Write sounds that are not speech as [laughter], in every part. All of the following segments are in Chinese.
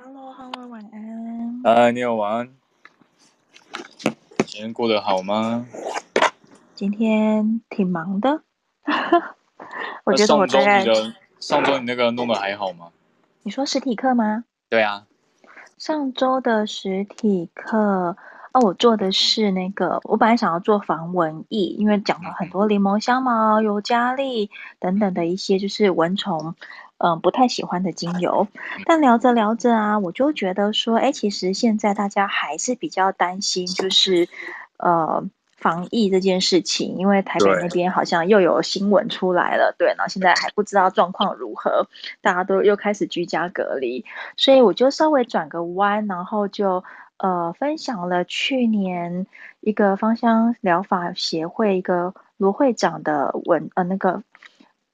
Hello，Hello，晚安。嗨，你好，晚安。今天过得好吗？今天挺忙的。[laughs] 我觉得我上周你的上周你那个弄得还好吗？你说实体课吗？对啊。上周的实体课。哦，我做的是那个，我本来想要做防蚊疫，因为讲了很多柠檬香茅、尤加利等等的一些就是蚊虫，嗯、呃，不太喜欢的精油。但聊着聊着啊，我就觉得说，哎，其实现在大家还是比较担心，就是呃防疫这件事情，因为台北那边好像又有新闻出来了，对，然后现在还不知道状况如何，大家都又开始居家隔离，所以我就稍微转个弯，然后就。呃，分享了去年一个芳香疗法协会一个罗会长的文呃那个，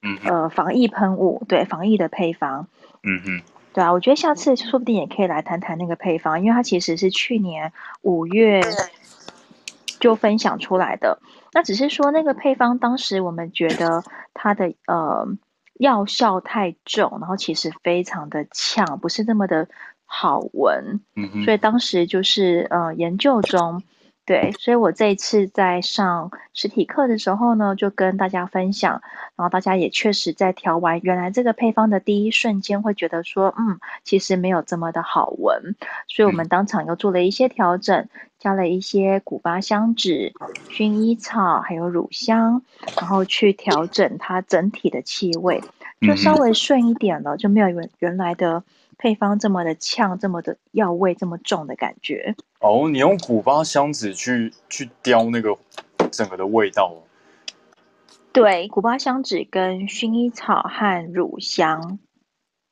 嗯呃防疫喷雾，对防疫的配方，嗯哼，对啊，我觉得下次说不定也可以来谈谈那个配方，因为它其实是去年五月就分享出来的。那只是说那个配方当时我们觉得它的呃药效太重，然后其实非常的呛，不是那么的。好闻，嗯所以当时就是呃研究中，对，所以我这一次在上实体课的时候呢，就跟大家分享，然后大家也确实在调完原来这个配方的第一瞬间，会觉得说，嗯，其实没有这么的好闻，所以我们当场又做了一些调整，加了一些古巴香脂、薰衣草还有乳香，然后去调整它整体的气味，就稍微顺一点了，就没有原原来的。配方这么的呛，这么的药味这么重的感觉哦。你用古巴香子去去雕那个整个的味道哦。对，古巴香子跟薰衣草和乳香。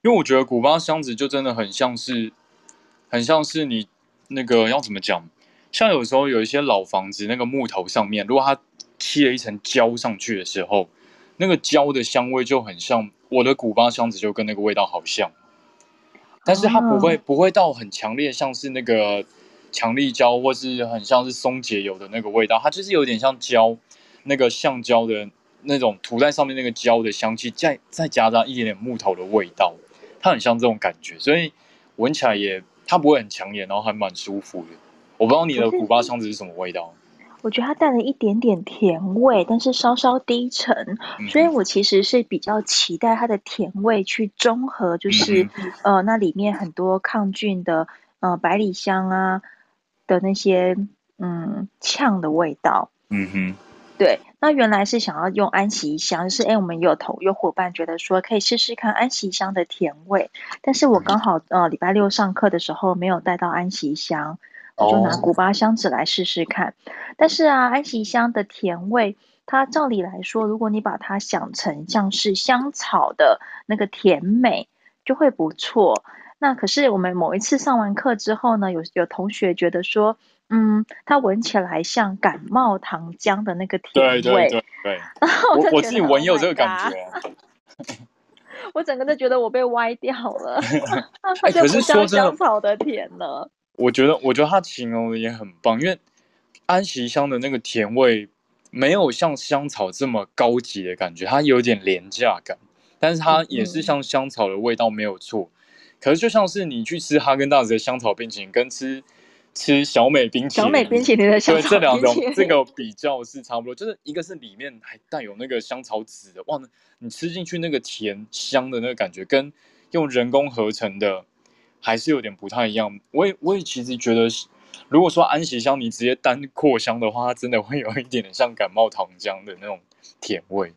因为我觉得古巴香子就真的很像是，很像是你那个要怎么讲？像有时候有一些老房子那个木头上面，如果它贴了一层胶上去的时候，那个胶的香味就很像。我的古巴香子就跟那个味道好像。但是它不会不会到很强烈，像是那个强力胶，或是很像是松节油的那个味道。它就是有点像胶，那个橡胶的那种涂在上面那个胶的香气，再再加上一点点木头的味道，它很像这种感觉，所以闻起来也它不会很抢眼，然后还蛮舒服的。我不知道你的古巴香子是什么味道。我觉得它带了一点点甜味，但是稍稍低沉，嗯、所以我其实是比较期待它的甜味去中和，就是、嗯、呃那里面很多抗菌的呃百里香啊的那些嗯呛的味道。嗯哼，对，那原来是想要用安息香，就是哎我们有同有伙伴觉得说可以试试看安息香的甜味，但是我刚好呃礼拜六上课的时候没有带到安息香。我就拿古巴香脂来试试看，但是啊，安息香的甜味，它照理来说，如果你把它想成像是香草的那个甜美，就会不错。那可是我们某一次上完课之后呢，有有同学觉得说，嗯，它闻起来像感冒糖浆的那个甜味。对对对对。[laughs] 然后我我自己闻也有这个感觉。[laughs] 我整个都觉得我被歪掉了，[laughs] 它就不像香草的甜了。我觉得，我觉得它形容的也很棒，因为安息香的那个甜味没有像香草这么高级的感觉，它有点廉价感，但是它也是像香草的味道没有错。可是就像是你去吃哈根达斯的香草冰淇淋，跟吃吃小美冰淇淋，小美冰淇淋的香草冰淇淋，对，这两种这个比较是差不多，就是一个是里面还带有那个香草籽的，哇，你吃进去那个甜香的那个感觉，跟用人工合成的。还是有点不太一样。我也我也其实觉得，如果说安息香你直接单扩香的话，它真的会有一点点像感冒糖浆的那种甜味。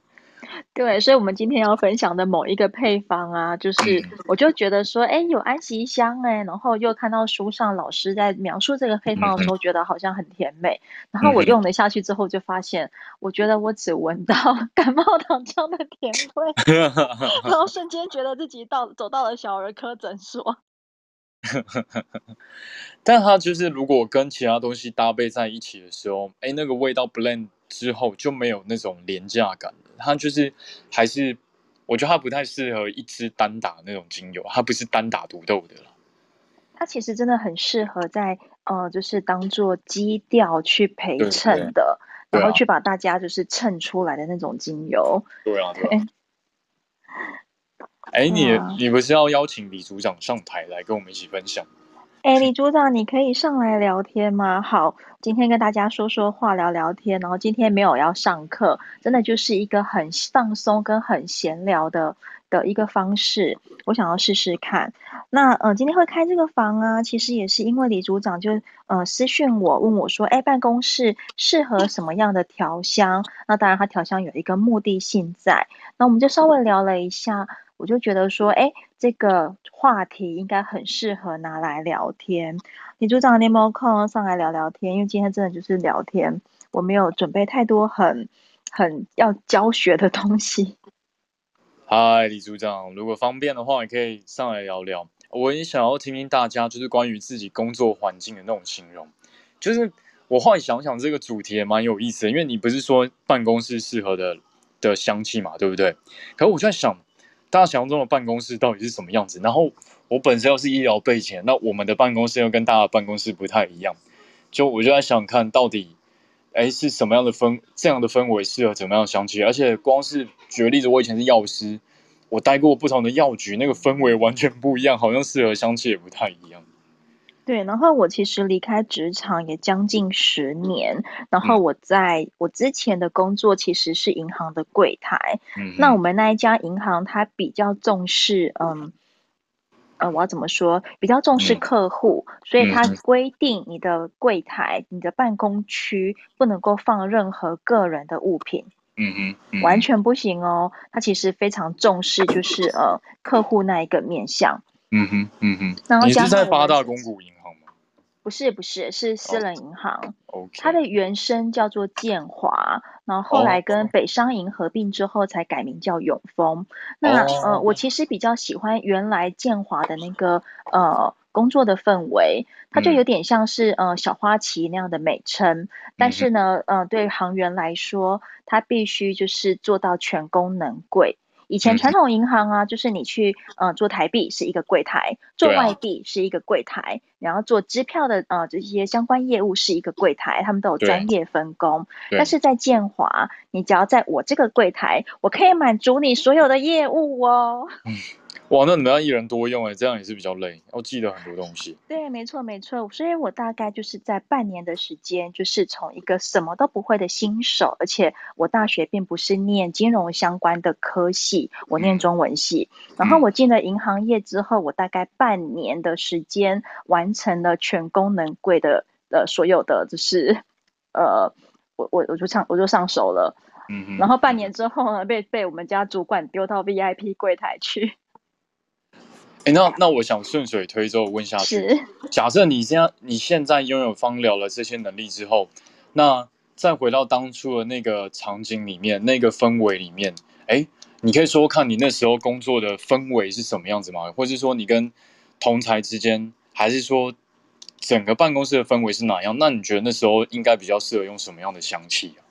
对，所以，我们今天要分享的某一个配方啊，就是我就觉得说，哎，有安息香哎，然后又看到书上老师在描述这个配方的时候，觉得好像很甜美。然后我用了下去之后，就发现，我觉得我只闻到 [laughs] 感冒糖浆的甜味，[laughs] 然后瞬间觉得自己到走到了小儿科诊所。[laughs] 但它就是如果跟其他东西搭配在一起的时候，哎，那个味道 blend 之后就没有那种廉价感了。它就是还是，我觉得它不太适合一支单打那种精油，它不是单打独斗的啦。它其实真的很适合在呃，就是当做基调去陪衬的，然后去把大家就是衬出来的那种精油。对啊，对啊。[laughs] 哎，你你不是要邀请李组长上台来跟我们一起分享？哎，李组长，你可以上来聊天吗？好，今天跟大家说说话，聊聊天。然后今天没有要上课，真的就是一个很放松跟很闲聊的的一个方式。我想要试试看。那呃，今天会开这个房啊，其实也是因为李组长就呃私讯我，问我说，哎，办公室适合什么样的调香？那当然，他调香有一个目的性在。那我们就稍微聊了一下。我就觉得说，哎，这个话题应该很适合拿来聊天。李组长，你有没有空上来聊聊天？因为今天真的就是聊天，我没有准备太多很很要教学的东西。嗨，李组长，如果方便的话，也可以上来聊聊。我也想要听听大家就是关于自己工作环境的那种形容。就是我后来想想，这个主题也蛮有意思的，因为你不是说办公室适合的的香气嘛，对不对？可是我就在想。大家想象中的办公室到底是什么样子？然后我本身又是医疗背景，那我们的办公室又跟大家的办公室不太一样。就我就在想看到底，哎，是什么样的氛这样的氛围适合怎么样的香气？而且光是举个例子，我以前是药师，我待过不同的药局，那个氛围完全不一样，好像适合香气也不太一样。对，然后我其实离开职场也将近十年，然后我在我之前的工作其实是银行的柜台。嗯，那我们那一家银行它比较重视，嗯，呃，我要怎么说？比较重视客户，嗯，所以它规定你的柜台、你的办公区不能够放任何个人的物品。嗯嗯，嗯，完全不行哦。它其实非常重视，就是呃，客户那一个面向。嗯哼，嗯哼。然后你是在八大公股银？不是，不是，是私人银行。Oh. 它的原声叫做建华，然后后来跟北商银合并之后才改名叫永丰。那、oh. 呃，我其实比较喜欢原来建华的那个呃工作的氛围，它就有点像是呃小花旗那样的美称。嗯、但是呢，呃，对行员来说，它必须就是做到全功能柜。以前传统银行啊，就是你去呃做台币是一个柜台，做外币是一个柜台，然后做支票的呃这些相关业务是一个柜台，他们都有专业分工。但是在建华，你只要在我这个柜台，我可以满足你所有的业务哦。[laughs] 嗯哇，那你们要一人多用哎，这样也是比较累，要记得很多东西。对，没错没错，所以我大概就是在半年的时间，就是从一个什么都不会的新手，而且我大学并不是念金融相关的科系，我念中文系。嗯、然后我进了银行业之后，我大概半年的时间完成了全功能柜的呃所有的，就是呃，我我我就上我就上手了。嗯。然后半年之后呢，被被我们家主管丢到 VIP 柜台去。哎，那那我想顺水推舟问下去，假设你现在你现在拥有芳疗的这些能力之后，那再回到当初的那个场景里面，那个氛围里面，哎，你可以说看你那时候工作的氛围是什么样子吗？或是说你跟同才之间，还是说整个办公室的氛围是哪样？那你觉得那时候应该比较适合用什么样的香气啊？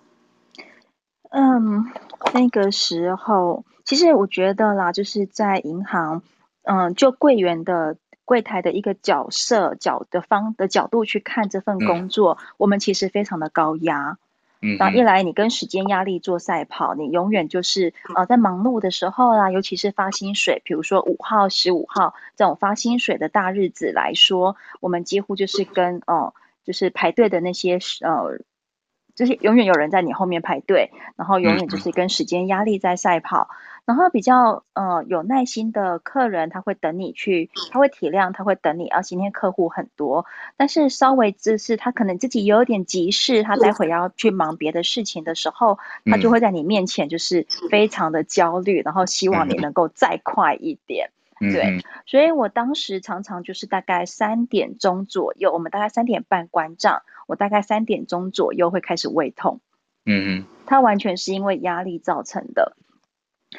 嗯，那个时候其实我觉得啦，就是在银行。嗯，就柜员的柜台的一个角色角的方的角度去看这份工作，嗯、我们其实非常的高压。嗯，然后一来你跟时间压力做赛跑，你永远就是呃在忙碌的时候啦，尤其是发薪水，比如说五号、十五号这种发薪水的大日子来说，我们几乎就是跟哦、呃，就是排队的那些呃。就是永远有人在你后面排队，然后永远就是跟时间压力在赛跑。嗯、然后比较呃有耐心的客人，他会等你去，他会体谅，他会等你。啊，今天客户很多，但是稍微就是他可能自己有点急事，他待会要去忙别的事情的时候，他就会在你面前就是非常的焦虑，然后希望你能够再快一点。对，所以我当时常常就是大概三点钟左右，我们大概三点半关账。我大概三点钟左右会开始胃痛，嗯嗯，它完全是因为压力造成的，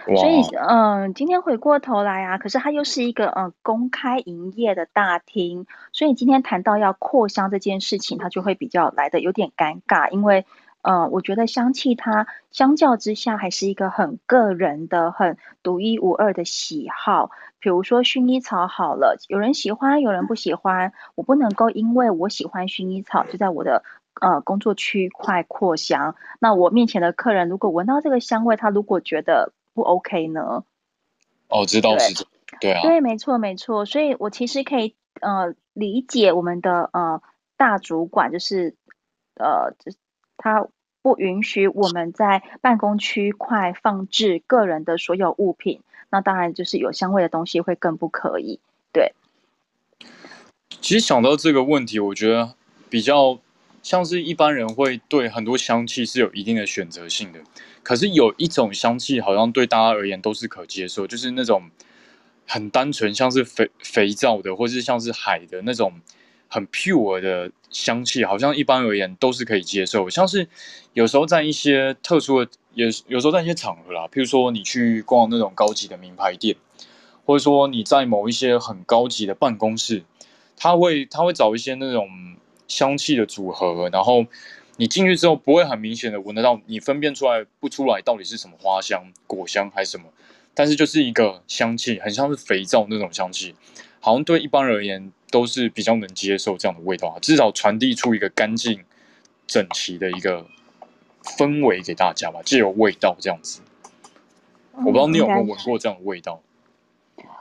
所以嗯、呃，今天回过头来啊，可是它又是一个嗯、呃、公开营业的大厅，所以今天谈到要扩香这件事情，它就会比较来的有点尴尬，因为嗯、呃，我觉得香气它相较之下还是一个很个人的、很独一无二的喜好。比如说薰衣草好了，有人喜欢，有人不喜欢。我不能够因为我喜欢薰衣草，就在我的呃工作区块扩香。那我面前的客人如果闻到这个香味，他如果觉得不 OK 呢？哦，知道是这，对啊，对，没错没错。所以我其实可以呃理解我们的呃大主管，就是呃他不允许我们在办公区块放置个人的所有物品，那当然就是有香味的东西会更不可以。对，其实想到这个问题，我觉得比较。像是一般人会对很多香气是有一定的选择性的，可是有一种香气好像对大家而言都是可接受，就是那种很单纯，像是肥肥皂的，或是像是海的那种很 pure 的香气，好像一般而言都是可以接受。像是有时候在一些特殊的，有有时候在一些场合啦，譬如说你去逛那种高级的名牌店，或者说你在某一些很高级的办公室，他会他会找一些那种。香气的组合，然后你进去之后不会很明显的闻得到，你分辨出来不出来到底是什么花香、果香还是什么，但是就是一个香气，很像是肥皂那种香气，好像对一般人而言都是比较能接受这样的味道，至少传递出一个干净、整齐的一个氛围给大家吧，借由味道这样子。我不知道你有没有闻过这样的味道？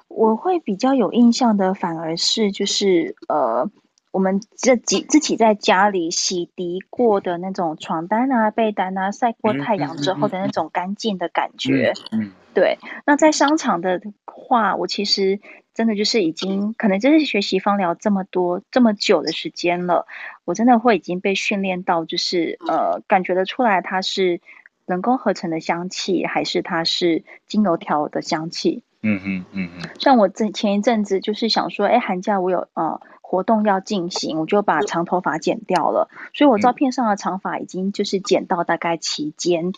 我会比较有印象的，反而是就是呃。我们自己自己在家里洗涤过的那种床单啊、被单啊，晒过太阳之后的那种干净的感觉。嗯，对。那在商场的话，我其实真的就是已经可能就是学习芳疗这么多这么久的时间了，我真的会已经被训练到，就是呃，感觉得出来它是人工合成的香气，还是它是精油调的香气。嗯嗯嗯嗯。像我这前一阵子就是想说，哎，寒假我有呃。活动要进行，我就把长头发剪掉了，所以我照片上的长发已经就是剪到大概齐肩，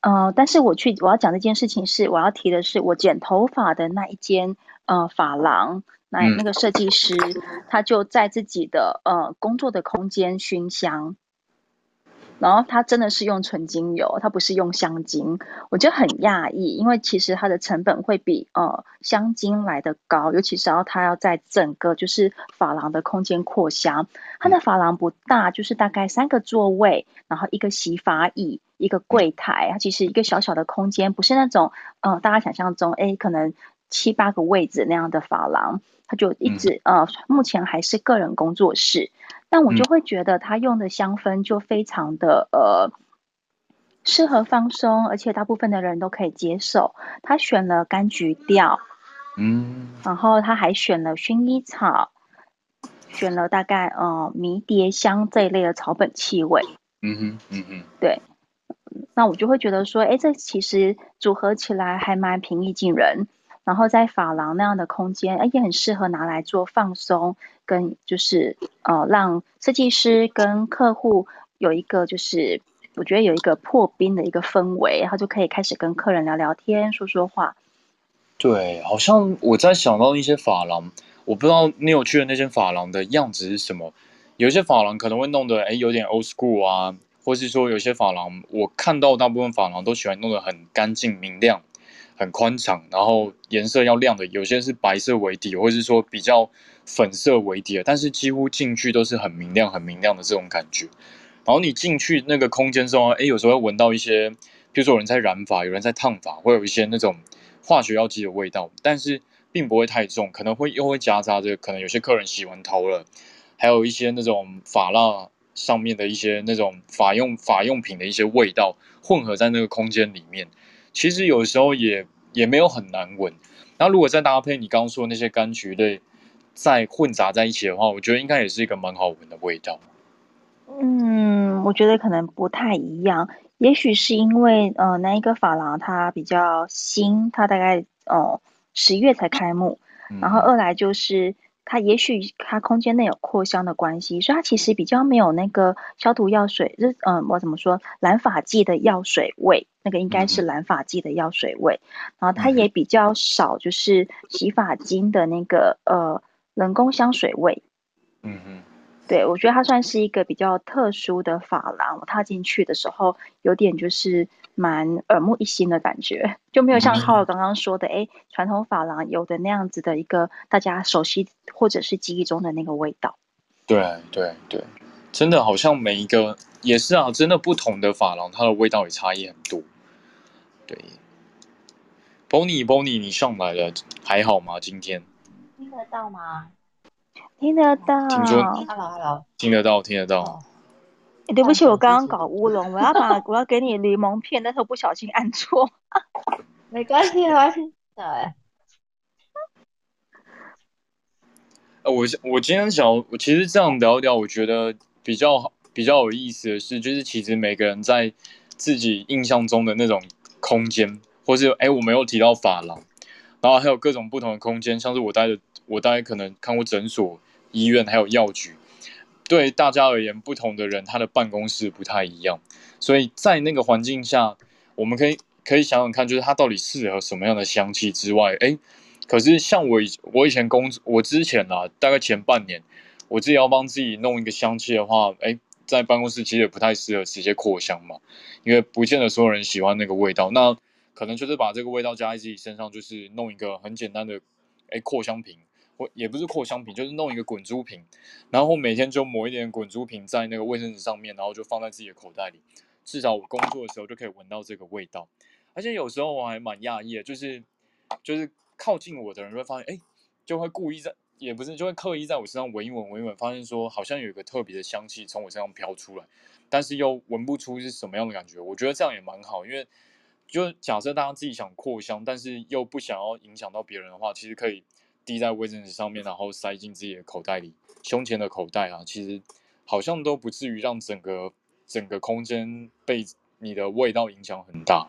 呃，但是我去我要讲这件事情是，我要提的是我剪头发的那一间呃发廊，那那个设计师他就在自己的呃工作的空间熏香。然后它真的是用纯精油，它不是用香精，我觉得很讶异，因为其实它的成本会比呃香精来的高，尤其是要它要在整个就是发廊的空间扩香。它的发廊不大，就是大概三个座位，然后一个洗发椅，一个柜台，它其实一个小小的空间，不是那种呃大家想象中诶可能七八个位置那样的发廊，它就一直呃目前还是个人工作室。但我就会觉得他用的香氛就非常的呃适合放松，而且大部分的人都可以接受。他选了柑橘调，嗯，然后他还选了薰衣草，选了大概呃迷迭香这一类的草本气味。嗯哼，嗯哼，对。那我就会觉得说，哎，这其实组合起来还蛮平易近人。然后在发廊那样的空间，哎，也很适合拿来做放松，跟就是呃，让设计师跟客户有一个就是我觉得有一个破冰的一个氛围，然后就可以开始跟客人聊聊天、说说话。对，好像我在想到一些发廊，我不知道你有去的那间发廊的样子是什么。有些发廊可能会弄得哎有点 old school 啊，或是说有些发廊我看到大部分发廊都喜欢弄得很干净明亮。很宽敞，然后颜色要亮的，有些是白色为底，或者是说比较粉色为底的，但是几乎进去都是很明亮、很明亮的这种感觉。然后你进去那个空间之后，哎，有时候会闻到一些，比如说有人在染发，有人在烫发，会有一些那种化学药剂的味道，但是并不会太重，可能会又会夹杂着，可能有些客人洗完头了，还有一些那种发蜡上面的一些那种发用发用品的一些味道混合在那个空间里面。其实有时候也也没有很难闻，然后如果再搭配你刚刚说那些柑橘类，再混杂在一起的话，我觉得应该也是一个蛮好闻的味道。嗯，我觉得可能不太一样，也许是因为呃那一个发廊它比较新，它大概哦十月才开幕，然后二来就是。它也许它空间内有扩香的关系，所以它其实比较没有那个消毒药水，就嗯，我怎么说染发剂的药水味，那个应该是染发剂的药水味。然后它也比较少，就是洗发精的那个呃人工香水味。嗯嗯。对，我觉得它算是一个比较特殊的发廊。我踏进去的时候，有点就是蛮耳目一新的感觉，就没有像浩尔刚刚说的，哎、嗯，传统发廊有的那样子的一个大家熟悉或者是记忆中的那个味道。对对对，真的好像每一个也是啊，真的不同的发廊，它的味道也差异很多。对，Bonnie，Bonnie，你上来了，还好吗？今天听得到吗？听得到。听说，Hello，Hello，听得到，听得到。欸、对不起，我刚刚搞乌龙，我要把我要给你柠檬片，但是我不小心按错。没关系，没关系。对。[laughs] 呃，我我今天想，我其实这样聊一聊，我觉得比较比较有意思的是，就是其实每个人在自己印象中的那种空间。或是哎，我没有提到法廊，然后还有各种不同的空间，像是我待的，我待可能看过诊所、医院，还有药局。对大家而言，不同的人他的办公室不太一样，所以在那个环境下，我们可以可以想想看，就是它到底适合什么样的香气之外，哎，可是像我以我以前工作，我之前啊，大概前半年，我自己要帮自己弄一个香气的话，哎，在办公室其实也不太适合直接扩香嘛，因为不见得所有人喜欢那个味道。那可能就是把这个味道加在自己身上，就是弄一个很简单的，哎，扩香瓶，或也不是扩香瓶，就是弄一个滚珠瓶，然后每天就抹一点滚珠瓶在那个卫生纸上面，然后就放在自己的口袋里，至少我工作的时候就可以闻到这个味道。而且有时候我还蛮讶异的，就是就是靠近我的人会发现，哎，就会故意在，也不是就会刻意在我身上闻一闻，闻一闻，发现说好像有一个特别的香气从我身上飘出来，但是又闻不出是什么样的感觉。我觉得这样也蛮好，因为。就假设大家自己想扩香，但是又不想要影响到别人的话，其实可以滴在卫生纸上面，然后塞进自己的口袋里，胸前的口袋啊，其实好像都不至于让整个整个空间被你的味道影响很大。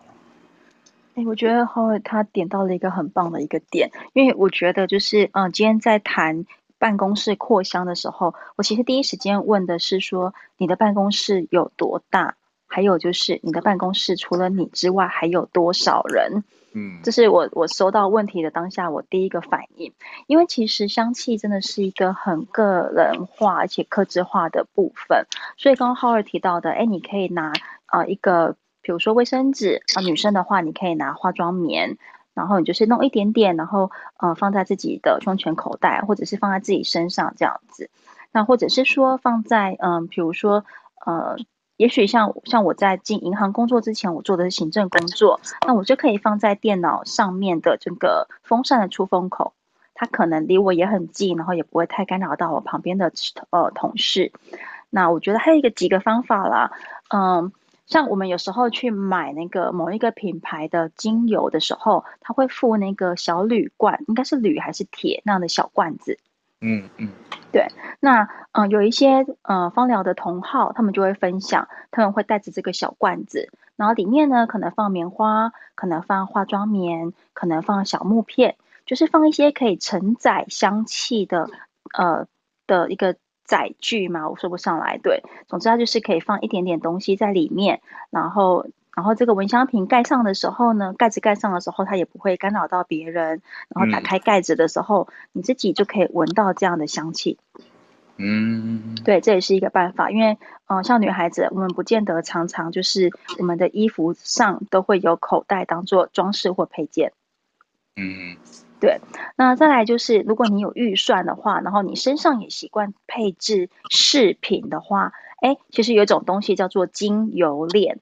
哎，我觉得浩尔他点到了一个很棒的一个点，因为我觉得就是嗯、今天在谈办公室扩香的时候，我其实第一时间问的是说，你的办公室有多大？还有就是，你的办公室除了你之外还有多少人？嗯，这是我我收到问题的当下我第一个反应。因为其实香气真的是一个很个人化而且克制化的部分。所以刚刚浩儿提到的，哎，你可以拿啊、呃、一个，比如说卫生纸啊、女生的话你可以拿化妆棉，然后你就是弄一点点，然后呃放在自己的胸前口袋，或者是放在自己身上这样子。那或者是说放在嗯、呃，比如说呃。也许像像我在进银行工作之前，我做的是行政工作，那我就可以放在电脑上面的这个风扇的出风口，它可能离我也很近，然后也不会太干扰到我旁边的呃同事。那我觉得还有一个几个方法啦，嗯，像我们有时候去买那个某一个品牌的精油的时候，它会附那个小铝罐，应该是铝还是铁那样的小罐子。嗯嗯，对，那嗯、有一些呃芳疗的同好，他们就会分享，他们会带着这个小罐子，然后里面呢可能放棉花，可能放化妆棉，可能放小木片，就是放一些可以承载香气的呃的一个载具嘛，我说不上来，对，总之它就是可以放一点点东西在里面，然后。然后这个蚊香瓶盖上的时候呢，盖子盖上的时候，它也不会干扰到别人。然后打开盖子的时候，嗯、你自己就可以闻到这样的香气。嗯，对，这也是一个办法。因为，嗯、呃，像女孩子，我们不见得常常就是我们的衣服上都会有口袋当做装饰或配件。嗯，对。那再来就是，如果你有预算的话，然后你身上也习惯配置饰品的话，哎，其实有一种东西叫做精油链。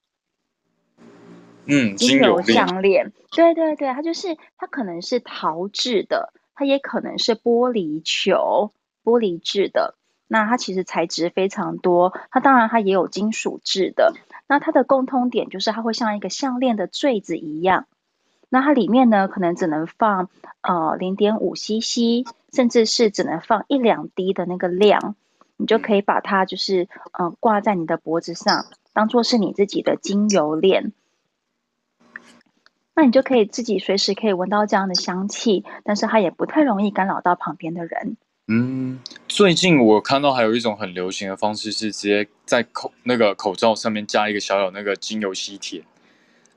嗯，精油项链，对对对，它就是它可能是陶制的，它也可能是玻璃球、玻璃制的。那它其实材质非常多，它当然它也有金属制的。那它的共通点就是它会像一个项链的坠子一样。那它里面呢，可能只能放呃零点五 CC，甚至是只能放一两滴的那个量，你就可以把它就是呃挂在你的脖子上，当做是你自己的精油链。那你就可以自己随时可以闻到这样的香气，但是它也不太容易干扰到旁边的人。嗯，最近我看到还有一种很流行的方式是直接在口那个口罩上面加一个小小那个精油吸铁，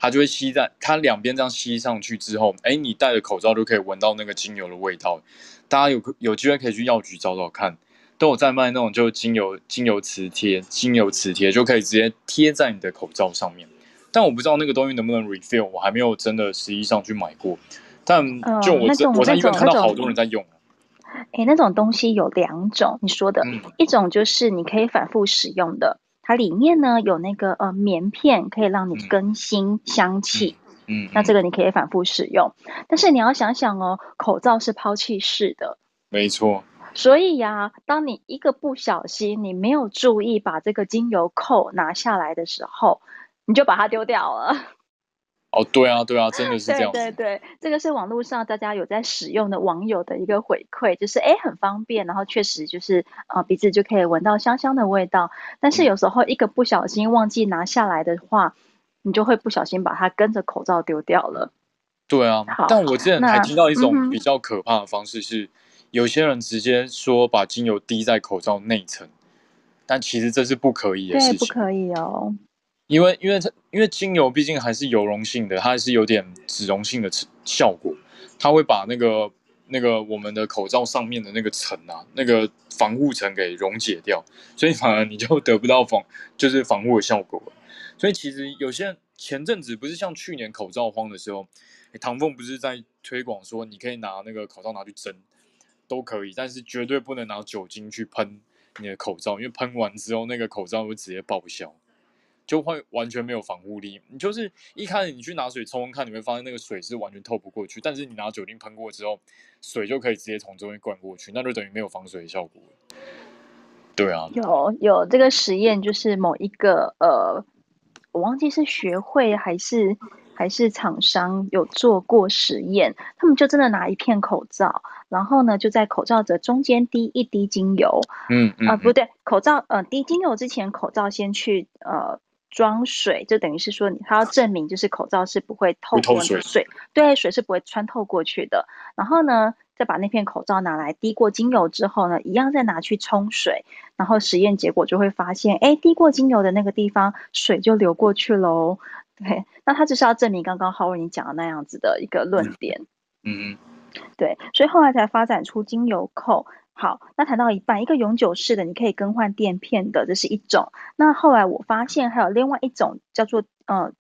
它就会吸在它两边这样吸上去之后，哎，你戴着口罩就可以闻到那个精油的味道。大家有有机会可以去药局找找看，都有在卖那种就精油精油磁贴，精油磁贴就可以直接贴在你的口罩上面。但我不知道那个东西能不能 refill，我还没有真的实际上去买过。但就我这、呃、我在医院看到好多人在用。哎，那种东西有两种，你说的、嗯、一种就是你可以反复使用的，它里面呢有那个呃棉片，可以让你更新香气。嗯，那这个你可以反复使用，但是你要想想哦，口罩是抛弃式的，没错。所以呀、啊，当你一个不小心，你没有注意把这个精油扣拿下来的时候，你就把它丢掉了。[laughs] 哦，对啊，对啊，真的是这样。对对对，这个是网络上大家有在使用的网友的一个回馈，就是哎，很方便，然后确实就是啊，鼻子就可以闻到香香的味道。但是有时候一个不小心忘记拿下来的话，你就会不小心把它跟着口罩丢掉了。对啊，但我之前还听到一种比较可怕的方式是。有些人直接说把精油滴在口罩内层，但其实这是不可以的事情。对，不可以哦。因为，因为它，因为精油毕竟还是油溶性的，它还是有点脂溶性的效果，它会把那个那个我们的口罩上面的那个层啊，那个防护层给溶解掉，所以反而你就得不到防，就是防护的效果。所以其实有些前阵子不是像去年口罩荒的时候，唐凤不是在推广说你可以拿那个口罩拿去蒸。都可以，但是绝对不能拿酒精去喷你的口罩，因为喷完之后那个口罩会直接报销，就会完全没有防护力。你就是一开始你去拿水冲冲看，你会发现那个水是完全透不过去，但是你拿酒精喷过之后，水就可以直接从中间灌过去，那就等于没有防水的效果。对啊，有有这个实验，就是某一个呃，我忘记是学会还是。还是厂商有做过实验，他们就真的拿一片口罩，然后呢，就在口罩的中间滴一滴精油，嗯嗯啊，不对，口罩呃滴精油之前，口罩先去呃装水，就等于是说你他要证明就是口罩是不会透过水，水，对，水是不会穿透过去的。然后呢，再把那片口罩拿来滴过精油之后呢，一样再拿去冲水，然后实验结果就会发现，哎，滴过精油的那个地方水就流过去喽。对，那他就是要证明刚刚 Howard 你讲的那样子的一个论点。嗯嗯，对，所以后来才发展出精油扣。好，那谈到一半，一个永久式的，你可以更换垫片的，这是一种。那后来我发现还有另外一种叫做，呃，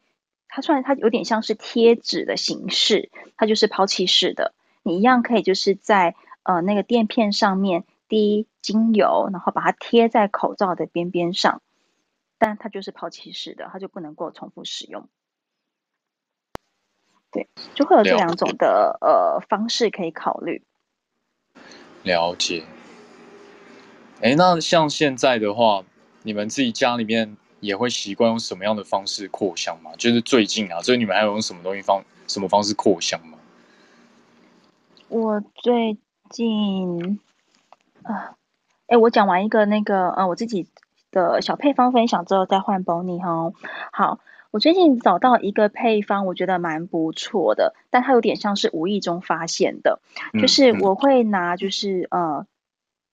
它算它有点像是贴纸的形式，它就是抛弃式的。你一样可以就是在呃那个垫片上面滴精油，然后把它贴在口罩的边边上。但它就是抛弃式的，它就不能够重复使用。对，就会有这两种的呃方式可以考虑。了解。哎，那像现在的话，你们自己家里面也会习惯用什么样的方式扩香吗？就是最近啊，所以你们还有用什么东西方什么方式扩香吗？我最近啊，哎，我讲完一个那个呃，我自己。的小配方分享之后再换 Bonnie 哈。好，我最近找到一个配方，我觉得蛮不错的，但它有点像是无意中发现的，就是我会拿就是呃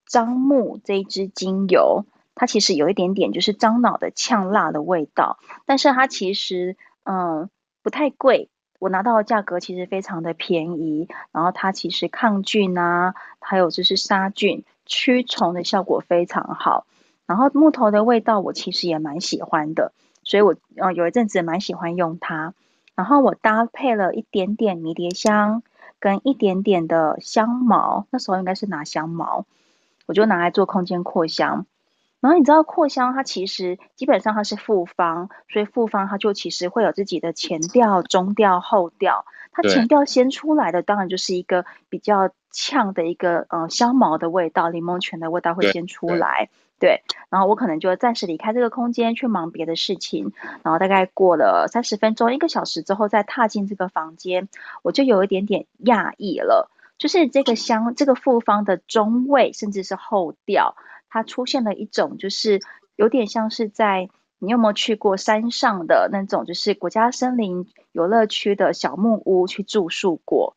樟木这一支精油，它其实有一点点就是樟脑的呛辣的味道，但是它其实嗯、呃、不太贵，我拿到的价格其实非常的便宜，然后它其实抗菌啊，还有就是杀菌驱虫的效果非常好。然后木头的味道我其实也蛮喜欢的，所以我呃有一阵子蛮喜欢用它。然后我搭配了一点点迷迭香跟一点点的香茅，那时候应该是拿香茅，我就拿来做空间扩香。然后你知道扩香它其实基本上它是复方，所以复方它就其实会有自己的前调、中调、后调。它前调先出来的当然就是一个比较呛的一个呃香茅的味道，柠檬泉的味道会先出来。对，然后我可能就暂时离开这个空间去忙别的事情，然后大概过了三十分钟、一个小时之后再踏进这个房间，我就有一点点讶异了，就是这个香、这个复方的中味甚至是后调，它出现了一种就是有点像是在你有没有去过山上的那种，就是国家森林游乐区的小木屋去住宿过，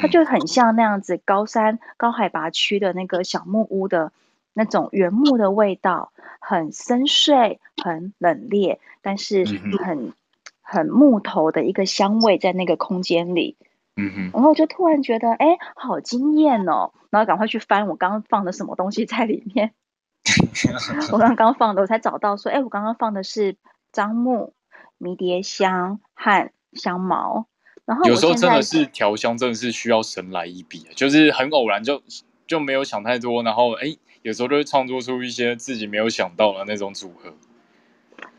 它就很像那样子高山高海拔区的那个小木屋的。那种原木的味道很深邃、很冷冽，但是很很木头的一个香味在那个空间里。嗯哼，然后我就突然觉得，哎，好惊艳哦！然后赶快去翻我刚刚放的什么东西在里面。[laughs] 我刚刚放的，我才找到说，哎，我刚刚放的是樟木、迷迭香和香茅。然后有时候真的是调香，真的是需要神来一笔，就是很偶然就就没有想太多，然后哎。有时候就会创作出一些自己没有想到的那种组合。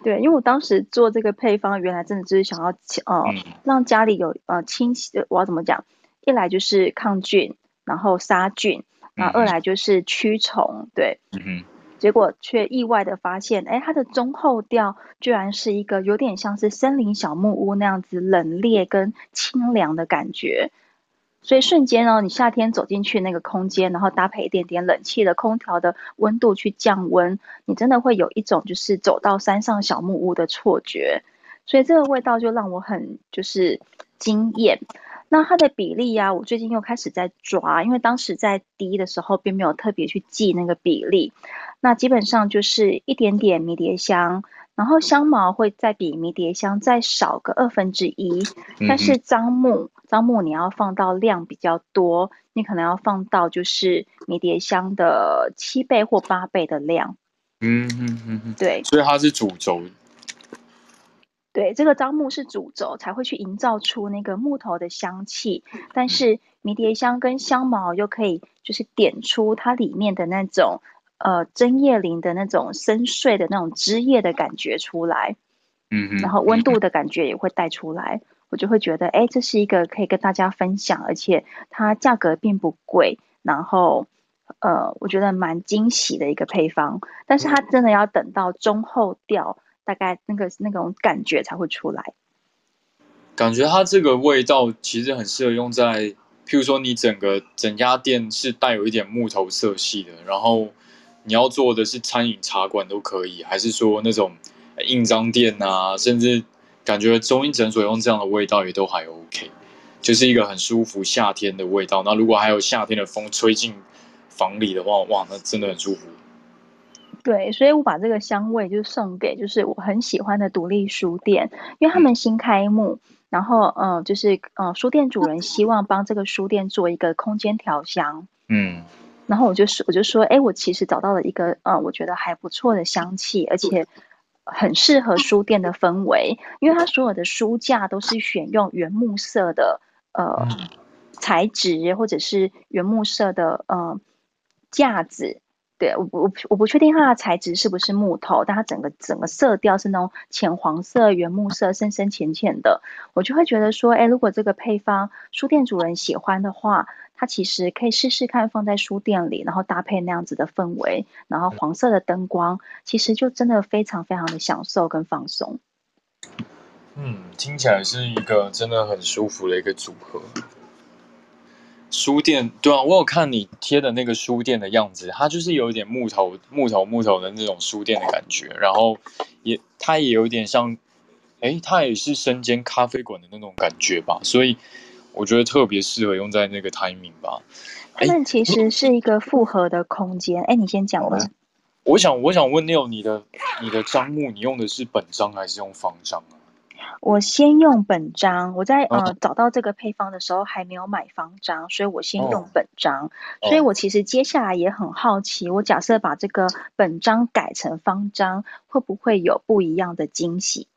对，因为我当时做这个配方，原来真的就是想要呃、嗯、让家里有呃清洗，我要怎么讲？一来就是抗菌，然后杀菌，然后二来就是驱虫，对。嗯。结果却意外的发现，哎，它的中后调居然是一个有点像是森林小木屋那样子冷冽跟清凉的感觉。所以瞬间哦，你夏天走进去那个空间，然后搭配一点点冷气的空调的温度去降温，你真的会有一种就是走到山上小木屋的错觉。所以这个味道就让我很就是惊艳。那它的比例啊，我最近又开始在抓，因为当时在滴的时候并没有特别去记那个比例。那基本上就是一点点迷迭香。然后香茅会再比迷迭香再少个二分之一，但是樟木樟木你要放到量比较多，你可能要放到就是迷迭香的七倍或八倍的量。嗯嗯嗯嗯，对，所以它是主轴。对，这个樟木是主轴，才会去营造出那个木头的香气，但是迷迭香跟香茅又可以就是点出它里面的那种。呃，针叶林的那种深邃的那种枝叶的感觉出来，嗯嗯，然后温度的感觉也会带出来，我就会觉得，哎，这是一个可以跟大家分享，而且它价格并不贵，然后呃，我觉得蛮惊喜的一个配方，但是它真的要等到中后调，大概那个那种感觉才会出来。感觉它这个味道其实很适合用在，譬如说你整个整家店是带有一点木头色系的，然后。你要做的是餐饮茶馆都可以，还是说那种印章店啊，甚至感觉中医诊所用这样的味道也都还 OK，就是一个很舒服夏天的味道。那如果还有夏天的风吹进房里的话，哇，那真的很舒服。对，所以我把这个香味就送给就是我很喜欢的独立书店，因为他们新开幕，嗯、然后嗯，就是嗯，书店主人希望帮这个书店做一个空间调香，嗯。然后我就说，我就说，哎，我其实找到了一个，呃，我觉得还不错的香气，而且很适合书店的氛围，因为它所有的书架都是选用原木色的，呃，材质或者是原木色的，呃，架子。对，我我我不确定它的材质是不是木头，但它整个整个色调是那种浅黄色、原木色，深深浅浅的，我就会觉得说，哎，如果这个配方书店主人喜欢的话。它其实可以试试看放在书店里，然后搭配那样子的氛围，然后黄色的灯光，其实就真的非常非常的享受跟放松。嗯，听起来是一个真的很舒服的一个组合。书店，对啊，我有看你贴的那个书店的样子，它就是有一点木头、木头、木头的那种书店的感觉，然后也它也有点像，哎，它也是生煎咖啡馆的那种感觉吧，所以。我觉得特别适合用在那个 timing 吧。他们其实是一个复合的空间。哎，你先讲吧。我想，我想问 Neil，你的你的章目，你用的是本章还是用方章啊？我先用本章。我在呃找到这个配方的时候还没有买方章，所以我先用本章。哦、所以我其实接下来也很好奇，我假设把这个本章改成方章，会不会有不一样的惊喜？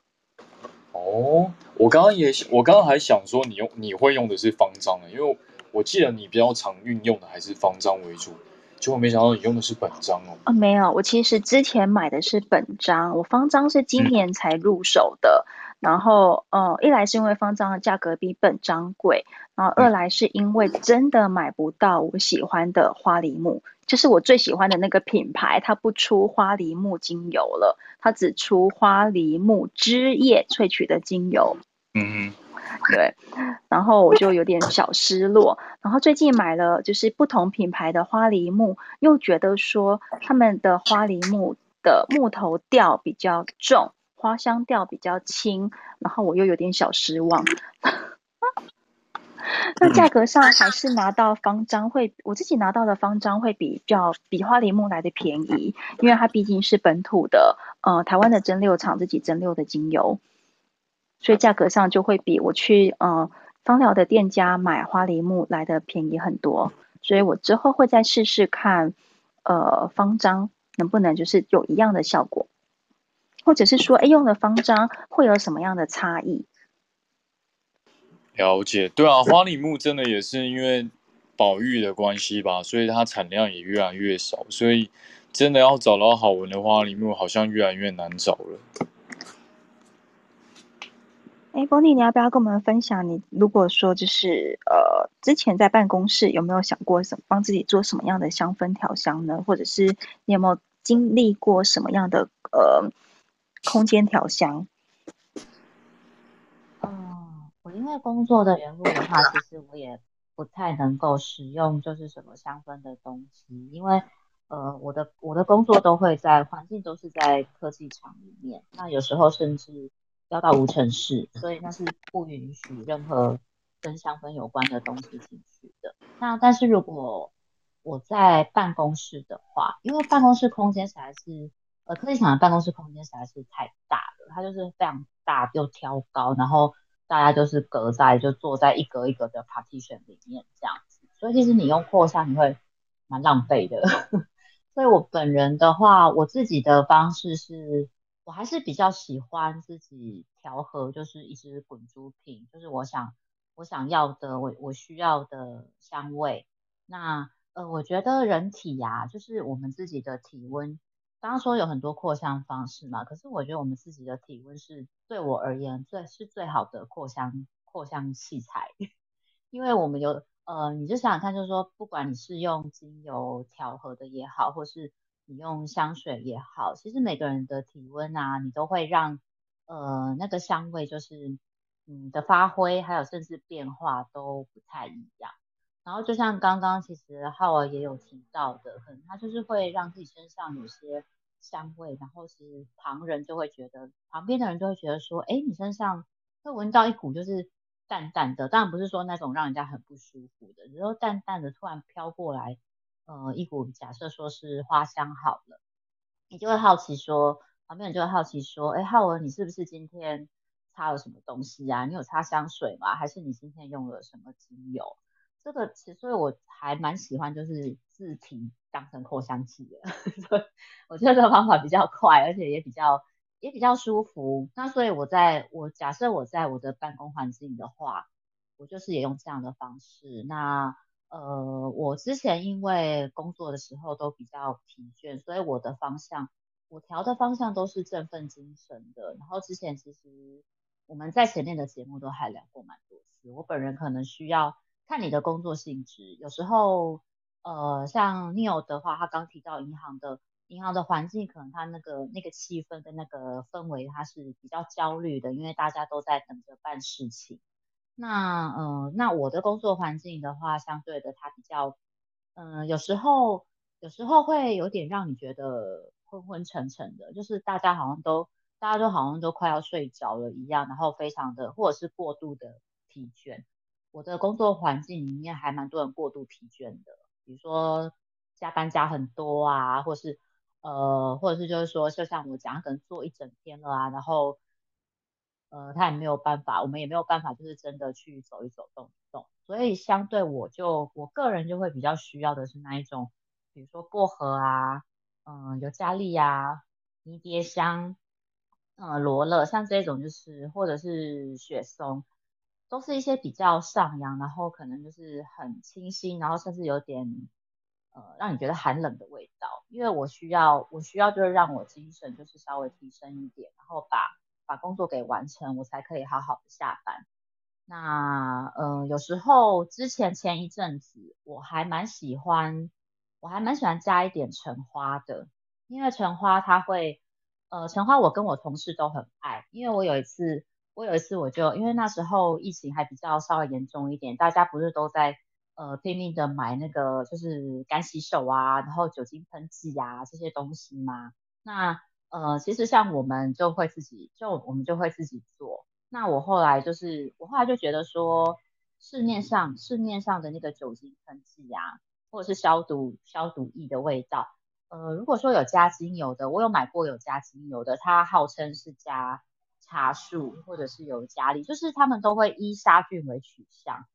哦，我刚刚也我刚刚还想说你用你会用的是方章的，因为我记得你比较常运用的还是方章为主，结果没想到你用的是本章哦。啊，没有，我其实之前买的是本章，我方章是今年才入手的。然后，呃，一来是因为方丈的价格比本章贵，然后二来是因为真的买不到我喜欢的花梨木。就是我最喜欢的那个品牌，它不出花梨木精油了，它只出花梨木枝叶萃取的精油。嗯对，然后我就有点小失落。然后最近买了就是不同品牌的花梨木，又觉得说他们的花梨木的木头调比较重，花香调比较轻，然后我又有点小失望。[laughs] 那价格上还是拿到方樟会，我自己拿到的方樟会比较比花梨木来的便宜，因为它毕竟是本土的，呃，台湾的蒸馏厂自己蒸馏的精油，所以价格上就会比我去呃芳疗的店家买花梨木来的便宜很多，所以我之后会再试试看，呃，方樟能不能就是有一样的效果，或者是说，哎，用的方章会有什么样的差异？了解，对啊，花梨木真的也是因为保育的关系吧，所以它产量也越来越少，所以真的要找到好闻的花梨木好像越来越难找了。哎，Bonnie，你要不要跟我们分享？你如果说就是呃，之前在办公室有没有想过什么帮自己做什么样的香氛调香呢？或者是你有没有经历过什么样的呃空间调香？嗯，我因为工作的缘故的话，其实我也不太能够使用就是什么香氛的东西，因为呃，我的我的工作都会在环境都是在科技厂里面，那有时候甚至。要到无尘室，所以那是不允许任何跟香氛有关的东西进去的。那但是如果我在办公室的话，因为办公室空间实在是，呃，科技厂的办公室空间实在是太大了，它就是非常大又挑高，然后大家就是隔在就坐在一格一格的 partition 里面这样子，所以其实你用扩散你会蛮浪费的。[laughs] 所以我本人的话，我自己的方式是。我还是比较喜欢自己调和，就是一支滚珠瓶，就是我想我想要的，我我需要的香味。那呃，我觉得人体呀、啊，就是我们自己的体温。刚刚说有很多扩香方式嘛，可是我觉得我们自己的体温是对我而言最是最好的扩香扩香器材，因为我们有呃，你就想想看，就是说，不管你是用精油调和的也好，或是你用香水也好，其实每个人的体温啊，你都会让呃那个香味就是你的发挥，还有甚至变化都不太一样。然后就像刚刚其实浩儿也有提到的，可能他就是会让自己身上有些香味，然后是旁人就会觉得，旁边的人就会觉得说，哎，你身上会闻到一股就是淡淡的，当然不是说那种让人家很不舒服的，只是淡淡的突然飘过来。呃，一股假设说是花香好了，你就会好奇说，旁边人就会好奇说，哎，浩文，你是不是今天擦了什么东西呀？你有擦香水吗？还是你今天用了什么精油？这个其实，所以我还蛮喜欢，就是自体当成扩香器的。[laughs] 我觉得这个方法比较快，而且也比较也比较舒服。那所以我在我假设我在我的办公环境的话，我就是也用这样的方式。那呃，我之前因为工作的时候都比较疲倦，所以我的方向，我调的方向都是振奋精神的。然后之前其实我们在前面的节目都还聊过蛮多次，我本人可能需要看你的工作性质，有时候呃，像 Neil 的话，他刚提到银行的银行的环境，可能他那个那个气氛跟那个氛围，他是比较焦虑的，因为大家都在等着办事情。那呃，那我的工作环境的话，相对的，它比较，嗯、有时候有时候会有点让你觉得昏昏沉沉的，就是大家好像都大家都好像都快要睡着了一样，然后非常的或者是过度的疲倦。我的工作环境里面还蛮多人过度疲倦的，比如说加班加很多啊，或是呃，或者是就是说，就像我讲，可能做一整天了啊，然后。呃，他也没有办法，我们也没有办法，就是真的去走一走、动一动。所以相对我就我个人就会比较需要的是那一种，比如说薄荷啊，嗯、尤加利啊，迷迭香，嗯、罗勒，像这种就是或者是雪松，都是一些比较上扬，然后可能就是很清新，然后甚至有点呃让你觉得寒冷的味道。因为我需要，我需要就是让我精神就是稍微提升一点，然后把。把工作给完成，我才可以好好的下班。那呃，有时候之前前一阵子，我还蛮喜欢，我还蛮喜欢加一点橙花的，因为橙花它会，呃，橙花我跟我同事都很爱，因为我有一次，我有一次我就因为那时候疫情还比较稍微严重一点，大家不是都在呃拼命的买那个就是干洗手啊，然后酒精喷剂啊这些东西嘛，那。呃，其实像我们就会自己，就我们就会自己做。那我后来就是，我后来就觉得说，市面上市面上的那个酒精喷剂啊，或者是消毒消毒液的味道，呃，如果说有加精油的，我有买过有加精油的，它号称是加茶树或者是尤加利，就是他们都会依杀菌为取向，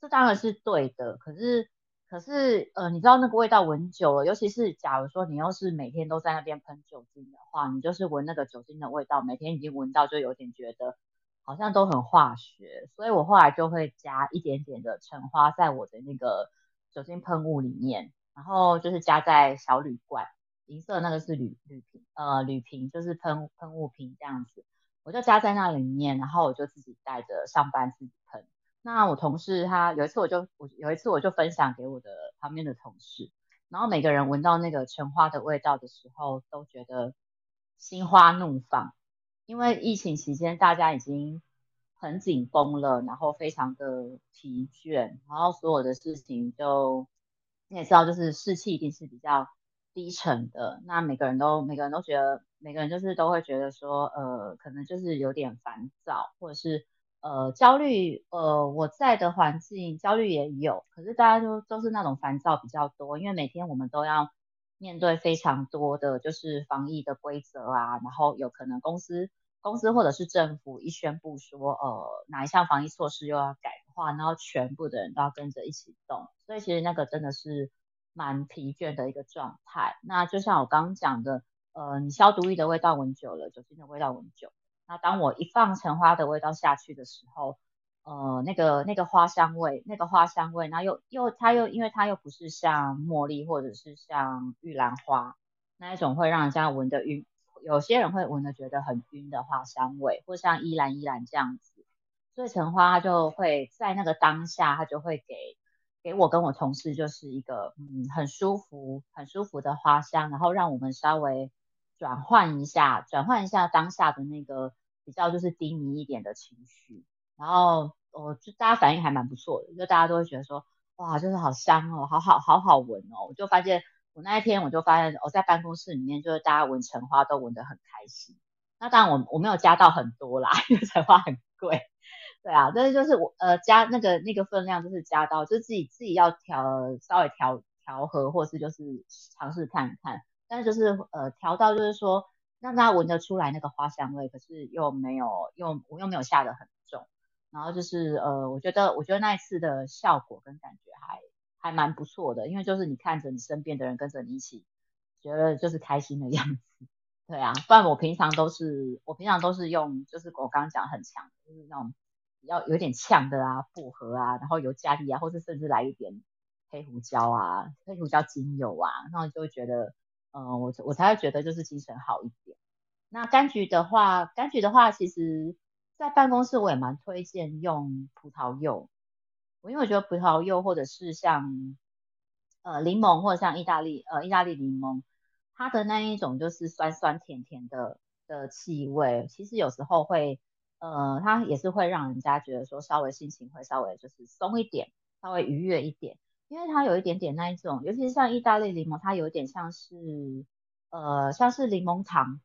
这当然是对的，可是。可是，呃，你知道那个味道闻久了，尤其是假如说你要是每天都在那边喷酒精的话，你就是闻那个酒精的味道，每天已经闻到就有点觉得好像都很化学。所以我后来就会加一点点的橙花在我的那个酒精喷雾里面，然后就是加在小铝罐，银色那个是铝铝瓶，呃，铝瓶就是喷喷雾瓶这样子。我就加在那里面，然后我就自己带着上班自己喷。那我同事他有一次我就我有一次我就分享给我的旁边的同事，然后每个人闻到那个橙花的味道的时候，都觉得心花怒放，因为疫情期间大家已经很紧绷了，然后非常的疲倦，然后所有的事情就你也知道，就是士气一定是比较低沉的。那每个人都每个人都觉得，每个人就是都会觉得说，呃，可能就是有点烦躁，或者是呃焦虑。呃，我在的环境焦虑也有，可是大家都都是那种烦躁比较多，因为每天我们都要面对非常多的就是防疫的规则啊，然后有可能公司。公司或者是政府一宣布说，呃，哪一项防疫措施又要改的话，然后全部的人都要跟着一起动，所以其实那个真的是蛮疲倦的一个状态。那就像我刚刚讲的，呃，你消毒液的味道闻久了，酒精的味道闻久，那当我一放橙花的味道下去的时候，呃，那个那个花香味，那个花香味，那又又它又因为它又不是像茉莉或者是像玉兰花那一种会让人家闻得晕。有些人会闻的觉得很晕的花香味，或像依兰依兰这样子，所以橙花它就会在那个当下，它就会给给我跟我同事就是一个嗯很舒服很舒服的花香，然后让我们稍微转换一下转换一下当下的那个比较就是低迷一点的情绪，然后我就大家反应还蛮不错的，就大家都会觉得说哇就是好香哦，好好好好闻哦，我就发现。我那一天我就发现，我在办公室里面，就是大家闻橙花都闻得很开心。那当然我我没有加到很多啦，[laughs] 因为橙花很贵。对啊，但是就是我呃加那个那个分量，就是加到就自己自己要调稍微调调和，或是就是尝试看看。但是就是呃调到就是说让大家闻得出来那个花香味，可是又没有又我又没有下得很重。然后就是呃我觉得我觉得那一次的效果跟感觉还。还蛮不错的，因为就是你看着你身边的人跟着你一起，觉得就是开心的样子，[laughs] 对啊。不然我平常都是我平常都是用，就是我刚刚讲很强，就是那种要有点呛的啊，薄荷啊，然后尤加利啊，或是甚至来一点黑胡椒啊，黑胡椒精油啊，然后就会觉得，嗯、呃，我我才会觉得就是精神好一点。那柑橘的话，柑橘的话，其实在办公室我也蛮推荐用葡萄柚。我因为我觉得葡萄柚或者是像呃柠檬或者像意大利呃意大利柠檬，它的那一种就是酸酸甜甜的的气味，其实有时候会呃它也是会让人家觉得说稍微心情会稍微就是松一点，稍微愉悦一点，因为它有一点点那一种，尤其是像意大利柠檬，它有点像是呃像是柠檬糖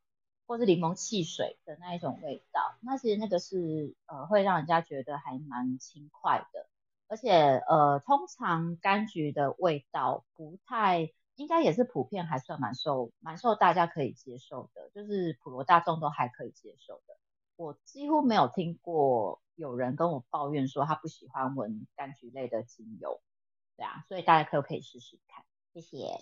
或是柠檬汽水的那一种味道，那其实那个是呃会让人家觉得还蛮轻快的。而且，呃，通常柑橘的味道不太，应该也是普遍还算蛮受蛮受大家可以接受的，就是普罗大众都还可以接受的。我几乎没有听过有人跟我抱怨说他不喜欢闻柑橘类的精油，啊，所以大家可不可以试试看？谢谢。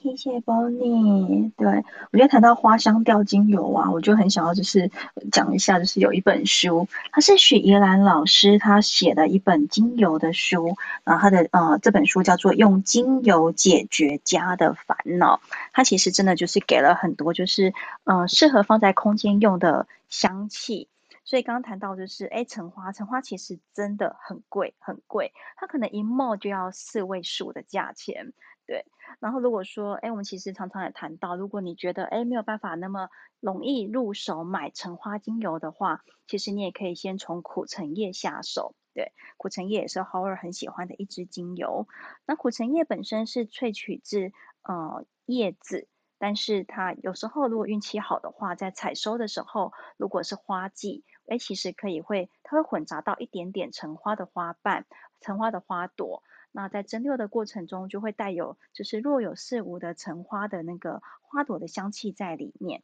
谢谢 Bonnie。对，我觉得谈到花香调精油啊，我就很想要就是讲一下，就是有一本书，它是许宜兰老师他写的一本精油的书，然后他的呃这本书叫做《用精油解决家的烦恼》，它其实真的就是给了很多就是呃适合放在空间用的香气。所以刚刚谈到就是，哎，橙花，橙花其实真的很贵，很贵，它可能一帽就要四位数的价钱，对。然后如果说，哎，我们其实常常也谈到，如果你觉得，哎，没有办法那么容易入手买橙花精油的话，其实你也可以先从苦橙叶下手，对，苦橙叶也是 Hoer 很喜欢的一支精油。那苦橙叶本身是萃取自呃叶子。但是它有时候如果运气好的话，在采收的时候，如果是花季，哎，其实可以会，它会混杂到一点点橙花的花瓣、橙花的花朵。那在蒸馏的过程中，就会带有就是若有似无的橙花的那个花朵的香气在里面。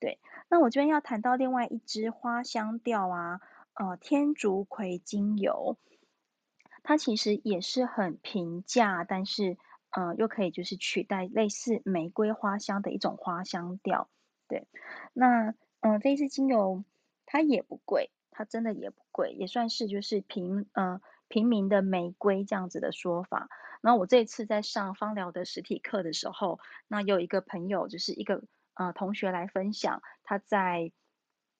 对，那我这边要谈到另外一支花香调啊，呃，天竺葵精油，它其实也是很平价，但是。呃，又可以就是取代类似玫瑰花香的一种花香调，对。那嗯、呃，这一支精油它也不贵，它真的也不贵，也算是就是平呃平民的玫瑰这样子的说法。然后我这次在上芳疗的实体课的时候，那有一个朋友就是一个呃同学来分享，他在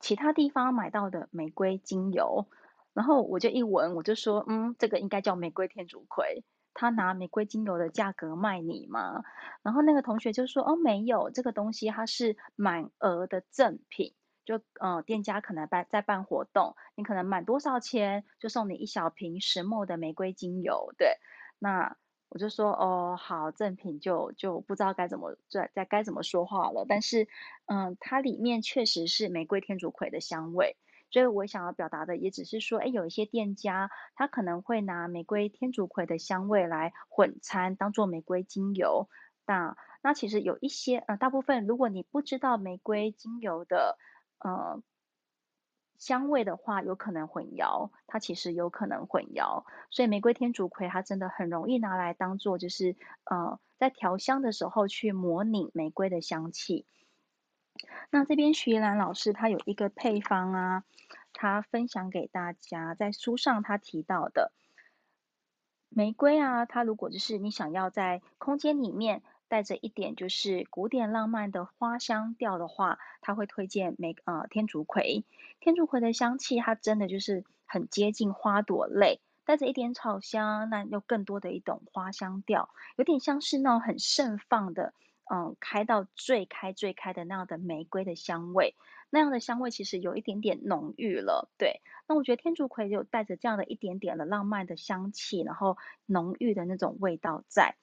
其他地方买到的玫瑰精油，然后我就一闻，我就说，嗯，这个应该叫玫瑰天竺葵。他拿玫瑰精油的价格卖你吗？然后那个同学就说，哦，没有，这个东西它是满额的赠品，就呃，店家可能办在办活动，你可能满多少钱就送你一小瓶十 ml 的玫瑰精油。对，那。我就说哦，好，赠品就就不知道该怎么在在该怎么说话了。但是，嗯，它里面确实是玫瑰天竺葵的香味，所以我想要表达的也只是说，哎，有一些店家他可能会拿玫瑰天竺葵的香味来混餐，当做玫瑰精油。那那其实有一些，呃，大部分如果你不知道玫瑰精油的，呃。香味的话，有可能混淆，它其实有可能混淆，所以玫瑰天竺葵它真的很容易拿来当做就是呃，在调香的时候去模拟玫瑰的香气。那这边徐宜兰老师他有一个配方啊，他分享给大家，在书上他提到的玫瑰啊，它如果就是你想要在空间里面。带着一点就是古典浪漫的花香调的话，他会推荐玫呃天竺葵。天竺葵的香气，它真的就是很接近花朵类，带着一点草香，那又更多的一种花香调，有点像是那种很盛放的，嗯，开到最开最开的那样的玫瑰的香味。那样的香味其实有一点点浓郁了，对。那我觉得天竺葵就带着这样的一点点的浪漫的香气，然后浓郁的那种味道在。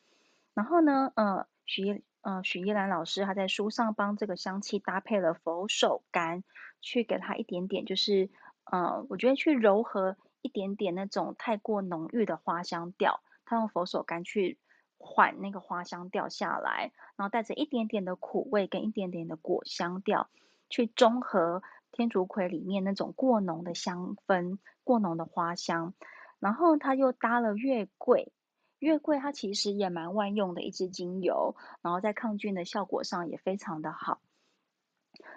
然后呢，呃。许呃许依兰老师他在书上帮这个香气搭配了佛手柑，去给它一点点，就是呃，我觉得去柔和一点点那种太过浓郁的花香调，他用佛手柑去缓那个花香调下来，然后带着一点点的苦味跟一点点的果香调，去中和天竺葵里面那种过浓的香氛、过浓的花香，然后他又搭了月桂。月桂它其实也蛮万用的一支精油，然后在抗菌的效果上也非常的好。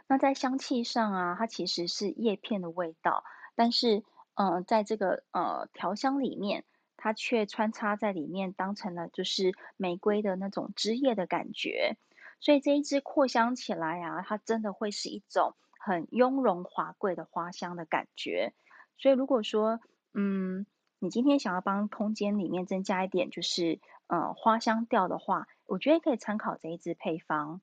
那在香气上啊，它其实是叶片的味道，但是嗯、呃，在这个呃调香里面，它却穿插在里面当成了就是玫瑰的那种枝叶的感觉，所以这一支扩香起来啊，它真的会是一种很雍容华贵的花香的感觉。所以如果说嗯。你今天想要帮空间里面增加一点，就是呃花香调的话，我觉得可以参考这一支配方。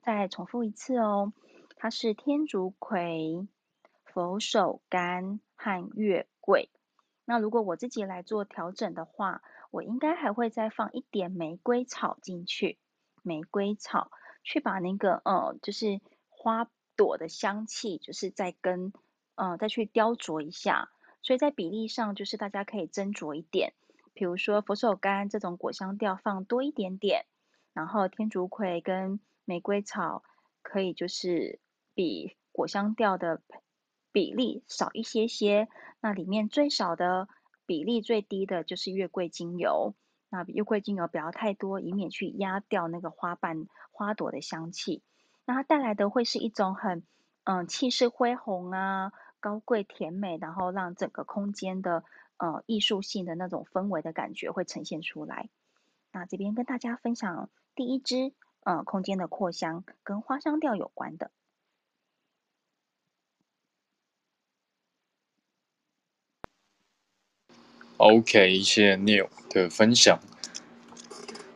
再重复一次哦，它是天竺葵、佛手柑和月桂。那如果我自己来做调整的话，我应该还会再放一点玫瑰草进去，玫瑰草去把那个呃就是花朵的香气，就是再跟呃再去雕琢一下。所以在比例上，就是大家可以斟酌一点，比如说佛手柑这种果香调放多一点点，然后天竺葵跟玫瑰草可以就是比果香调的比例少一些些。那里面最少的比例最低的就是月桂精油，那月桂精油不要太多，以免去压掉那个花瓣花朵的香气。那它带来的会是一种很嗯气势恢宏啊。高贵甜美，然后让整个空间的呃艺术性的那种氛围的感觉会呈现出来。那这边跟大家分享第一支呃空间的扩香跟花香调有关的。OK，谢谢 Neil 的分享。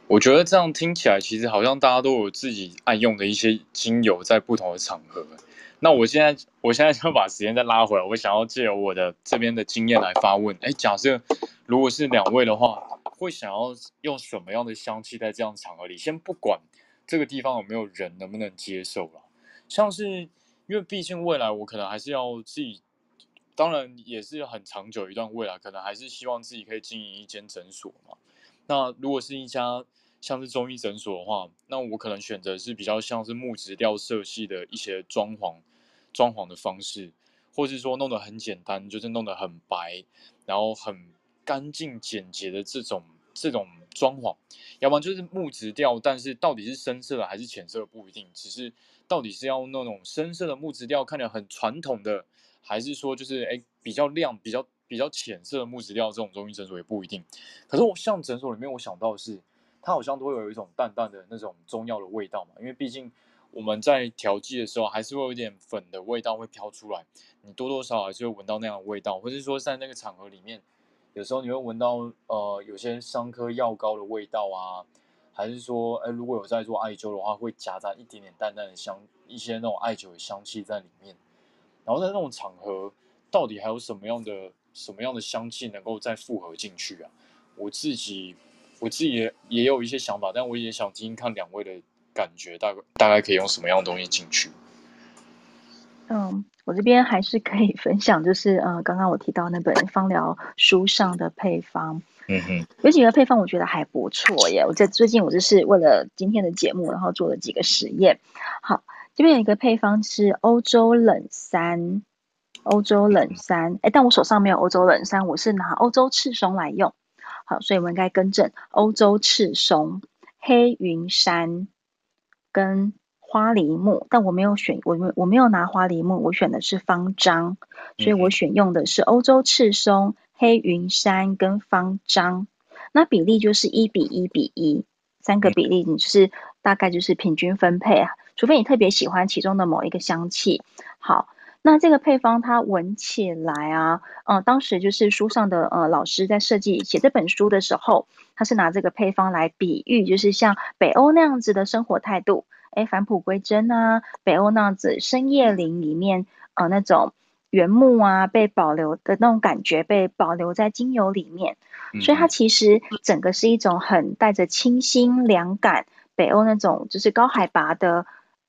我觉得这样听起来，其实好像大家都有自己爱用的一些精油，在不同的场合。那我现在，我现在就把时间再拉回来，我想要借由我的这边的经验来发问。哎，假设如果是两位的话，会想要用什么样的香气在这样场合里？先不管这个地方有没有人，能不能接受了。像是因为毕竟未来我可能还是要自己，当然也是很长久一段未来，可能还是希望自己可以经营一间诊所嘛。那如果是一家像是中医诊所的话，那我可能选择是比较像是木质调色系的一些装潢，装潢的方式，或是说弄得很简单，就是弄得很白，然后很干净简洁的这种这种装潢，要不然就是木质调，但是到底是深色还是浅色不一定，只是到底是要那种深色的木质调，看起来很传统的，还是说就是哎比较亮、比较比较浅色的木质调这种中医诊所也不一定。可是我像诊所里面，我想到的是。它好像都会有一种淡淡的那种中药的味道嘛，因为毕竟我们在调剂的时候，还是会有一点粉的味道会飘出来，你多多少少还是会闻到那样的味道，或者说在那个场合里面，有时候你会闻到呃有些伤科药膏的味道啊，还是说，哎，如果有在做艾灸的话，会夹杂一点点淡淡的香，一些那种艾灸的香气在里面。然后在那种场合，到底还有什么样的什么样的香气能够再复合进去啊？我自己我自己也也有一些想法，但我也想听听看两位的。感觉大概大概可以用什么样的东西进去？嗯，我这边还是可以分享，就是呃，刚刚我提到那本芳疗书上的配方，嗯哼，有几个配方我觉得还不错耶。我在最近我就是为了今天的节目，然后做了几个实验。好，这边有一个配方是欧洲冷杉，欧洲冷杉，哎、嗯，但我手上没有欧洲冷杉，我是拿欧洲赤松来用。好，所以我们应该更正欧洲赤松、黑云杉。跟花梨木，但我没有选，我没我没有拿花梨木，我选的是方樟，所以我选用的是欧洲赤松、黑云杉跟方樟，那比例就是一比一比一，三个比例你就是大概就是平均分配啊，除非你特别喜欢其中的某一个香气。好，那这个配方它闻起来啊，嗯、呃，当时就是书上的呃老师在设计写这本书的时候。他是拿这个配方来比喻，就是像北欧那样子的生活态度，哎，返璞归真啊，北欧那样子深夜林里面，呃，那种原木啊被保留的那种感觉，被保留在精油里面，所以它其实整个是一种很带着清新凉感，北欧那种就是高海拔的，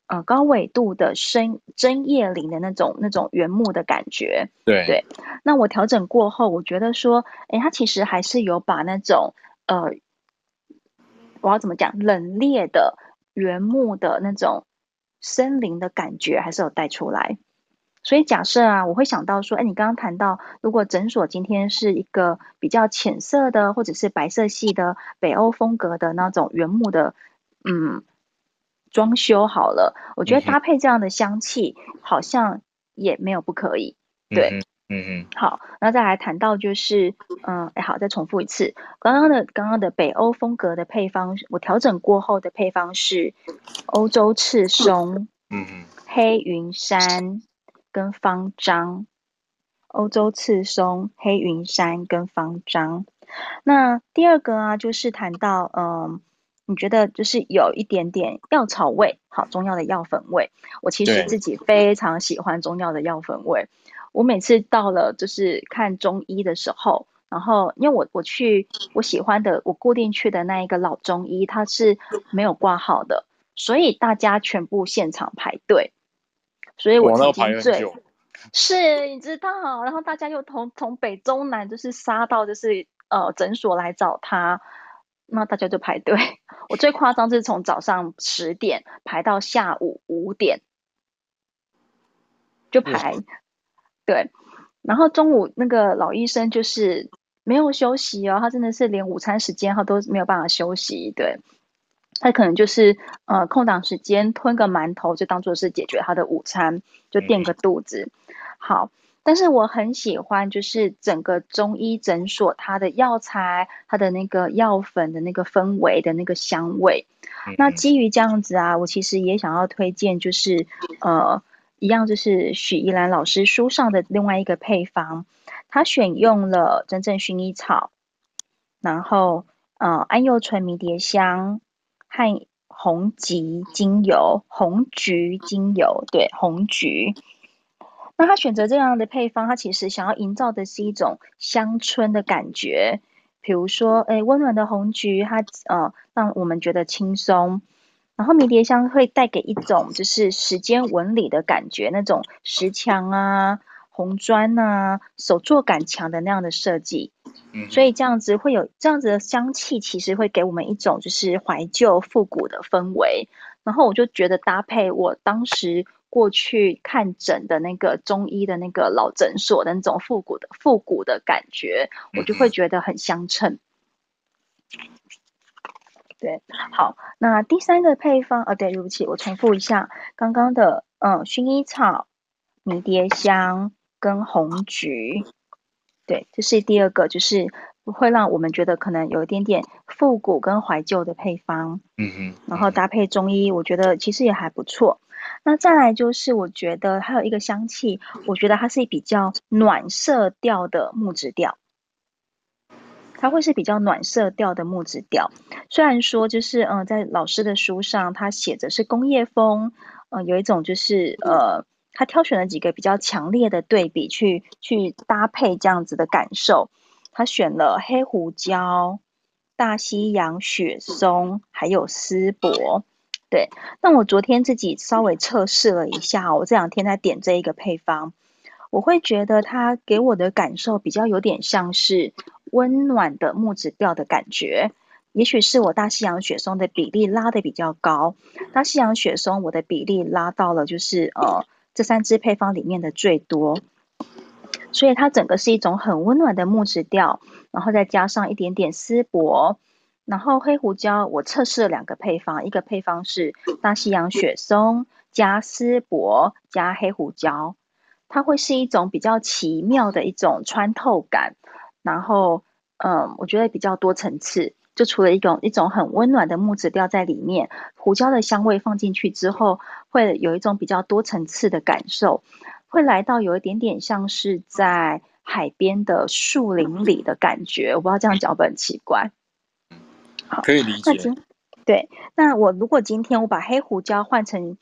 呃，高纬度的深针叶林的那种那种原木的感觉。对对，那我调整过后，我觉得说，哎，它其实还是有把那种。呃，我要怎么讲？冷冽的原木的那种森林的感觉，还是有带出来。所以假设啊，我会想到说，哎，你刚刚谈到，如果诊所今天是一个比较浅色的，或者是白色系的北欧风格的那种原木的，嗯，装修好了，我觉得搭配这样的香气，好像也没有不可以，对。嗯嗯，好，那再来谈到就是，嗯，哎，好，再重复一次，刚刚的刚刚的北欧风格的配方，我调整过后的配方是欧洲赤松，嗯嗯，黑云杉跟方樟，欧洲赤松、黑云杉跟方樟。那第二个啊，就是谈到，嗯，你觉得就是有一点点药草味，好，中药的药粉味，我其实自己非常喜欢中药的药粉味。我每次到了就是看中医的时候，然后因为我我去我喜欢的我固定去的那一个老中医，他是没有挂号的，所以大家全部现场排队，所以我曾经最是你知道，然后大家又从从北中南就是杀到就是呃诊所来找他，那大家就排队。[laughs] 我最夸张是从早上十点排到下午五点，就排。对，然后中午那个老医生就是没有休息哦，他真的是连午餐时间他都没有办法休息。对，他可能就是呃空档时间吞个馒头就当做是解决他的午餐，就垫个肚子。好，但是我很喜欢就是整个中医诊所它的药材、它的那个药粉的那个氛围的那个香味。那基于这样子啊，我其实也想要推荐就是呃。一样就是许依兰老师书上的另外一个配方，他选用了真正薰衣草，然后呃桉柚醇迷迭香和红橘精油、红橘精油，对，红桔。那他选择这样的配方，他其实想要营造的是一种乡村的感觉，比如说，哎，温暖的红菊，它呃让我们觉得轻松。然后迷迭香会带给一种就是时间纹理的感觉，那种石墙啊、红砖啊、手作感强的那样的设计，嗯，所以这样子会有这样子的香气，其实会给我们一种就是怀旧复古的氛围。然后我就觉得搭配我当时过去看诊的那个中医的那个老诊所的那种复古的复古的感觉，我就会觉得很相称。对，好，那第三个配方，呃、哦，对，对不起，我重复一下刚刚的，嗯，薰衣草、迷迭香跟红菊，对，这是第二个，就是会让我们觉得可能有一点点复古跟怀旧的配方。嗯哼，然后搭配中医，我觉得其实也还不错。那再来就是，我觉得还有一个香气，我觉得它是比较暖色调的木质调。它会是比较暖色调的木质调，虽然说就是嗯、在老师的书上，他写着是工业风，嗯、有一种就是呃，他挑选了几个比较强烈的对比去去搭配这样子的感受，他选了黑胡椒、大西洋雪松还有丝柏，对。那我昨天自己稍微测试了一下，我这两天在点这一个配方。我会觉得它给我的感受比较有点像是温暖的木质调的感觉，也许是我大西洋雪松的比例拉得比较高，大西洋雪松我的比例拉到了就是呃这三支配方里面的最多，所以它整个是一种很温暖的木质调，然后再加上一点点丝柏，然后黑胡椒我测试了两个配方，一个配方是大西洋雪松加丝柏加黑胡椒。它会是一种比较奇妙的一种穿透感，然后，嗯，我觉得比较多层次。就除了一种一种很温暖的木质调在里面，胡椒的香味放进去之后，会有一种比较多层次的感受，会来到有一点点像是在海边的树林里的感觉。我不知道这样讲会不很奇怪？好，可以理解。对，那我如果今天我把黑胡椒换成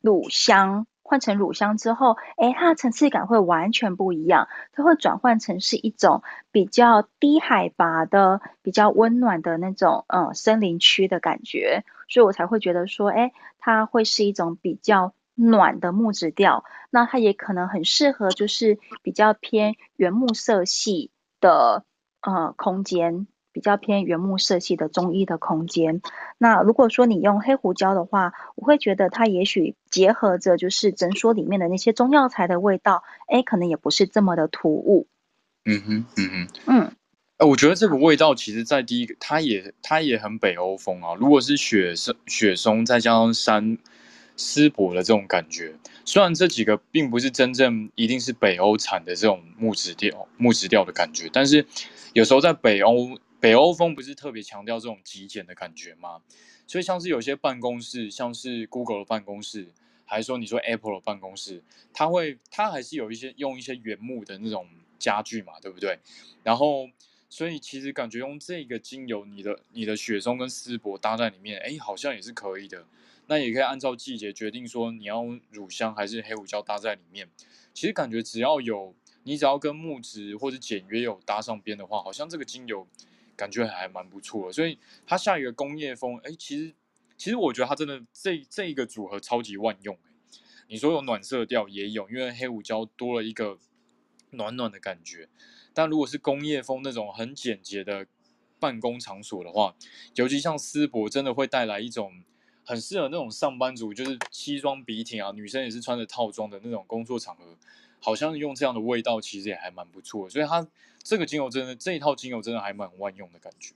乳香。换成乳香之后，诶，它的层次感会完全不一样，它会转换成是一种比较低海拔的、比较温暖的那种，嗯，森林区的感觉，所以我才会觉得说，诶，它会是一种比较暖的木质调，那它也可能很适合就是比较偏原木色系的，呃，空间。比较偏原木色系的中医的空间。那如果说你用黑胡椒的话，我会觉得它也许结合着就是诊所里面的那些中药材的味道，哎，可能也不是这么的突兀。嗯哼，嗯哼，嗯。哎，我觉得这个味道其实，在第一个，它也它也很北欧风啊。如果是雪松雪松再加上山丝柏的这种感觉，虽然这几个并不是真正一定是北欧产的这种木质调木质调的感觉，但是有时候在北欧。北欧风不是特别强调这种极简的感觉吗？所以像是有些办公室，像是 Google 的办公室，还是说你说 Apple 的办公室，它会它还是有一些用一些原木的那种家具嘛，对不对？然后所以其实感觉用这个精油，你的你的雪松跟丝柏搭在里面，哎，好像也是可以的。那也可以按照季节决定说你要乳香还是黑胡椒搭在里面。其实感觉只要有你只要跟木质或者简约有搭上边的话，好像这个精油。感觉还蛮不错，所以它下一个工业风，哎，其实其实我觉得它真的这这一个组合超级万用。你说有暖色调也有，因为黑胡椒多了一个暖暖的感觉。但如果是工业风那种很简洁的办公场所的话，尤其像丝柏，真的会带来一种很适合那种上班族，就是西装笔挺啊，女生也是穿着套装的那种工作场合。好像用这样的味道，其实也还蛮不错，所以它这个精油真的这一套精油真的还蛮万用的感觉。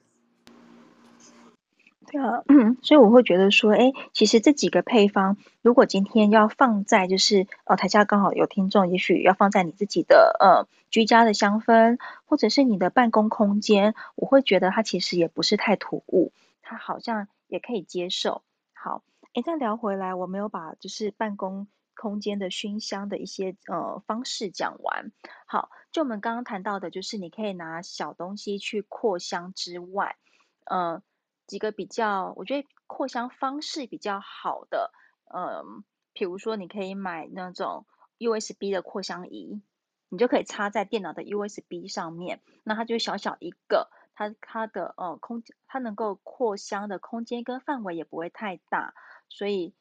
对啊，所以我会觉得说，哎，其实这几个配方，如果今天要放在就是呃台下刚好有听众，也许要放在你自己的呃居家的香氛，或者是你的办公空间，我会觉得它其实也不是太突兀，它好像也可以接受。好，哎，再聊回来，我没有把就是办公。空间的熏香的一些呃方式讲完，好，就我们刚刚谈到的，就是你可以拿小东西去扩香之外，呃，几个比较，我觉得扩香方式比较好的，嗯、呃，比如说你可以买那种 USB 的扩香仪，你就可以插在电脑的 USB 上面，那它就小小一个，它它的呃空它能够扩香的空间跟范围也不会太大，所以。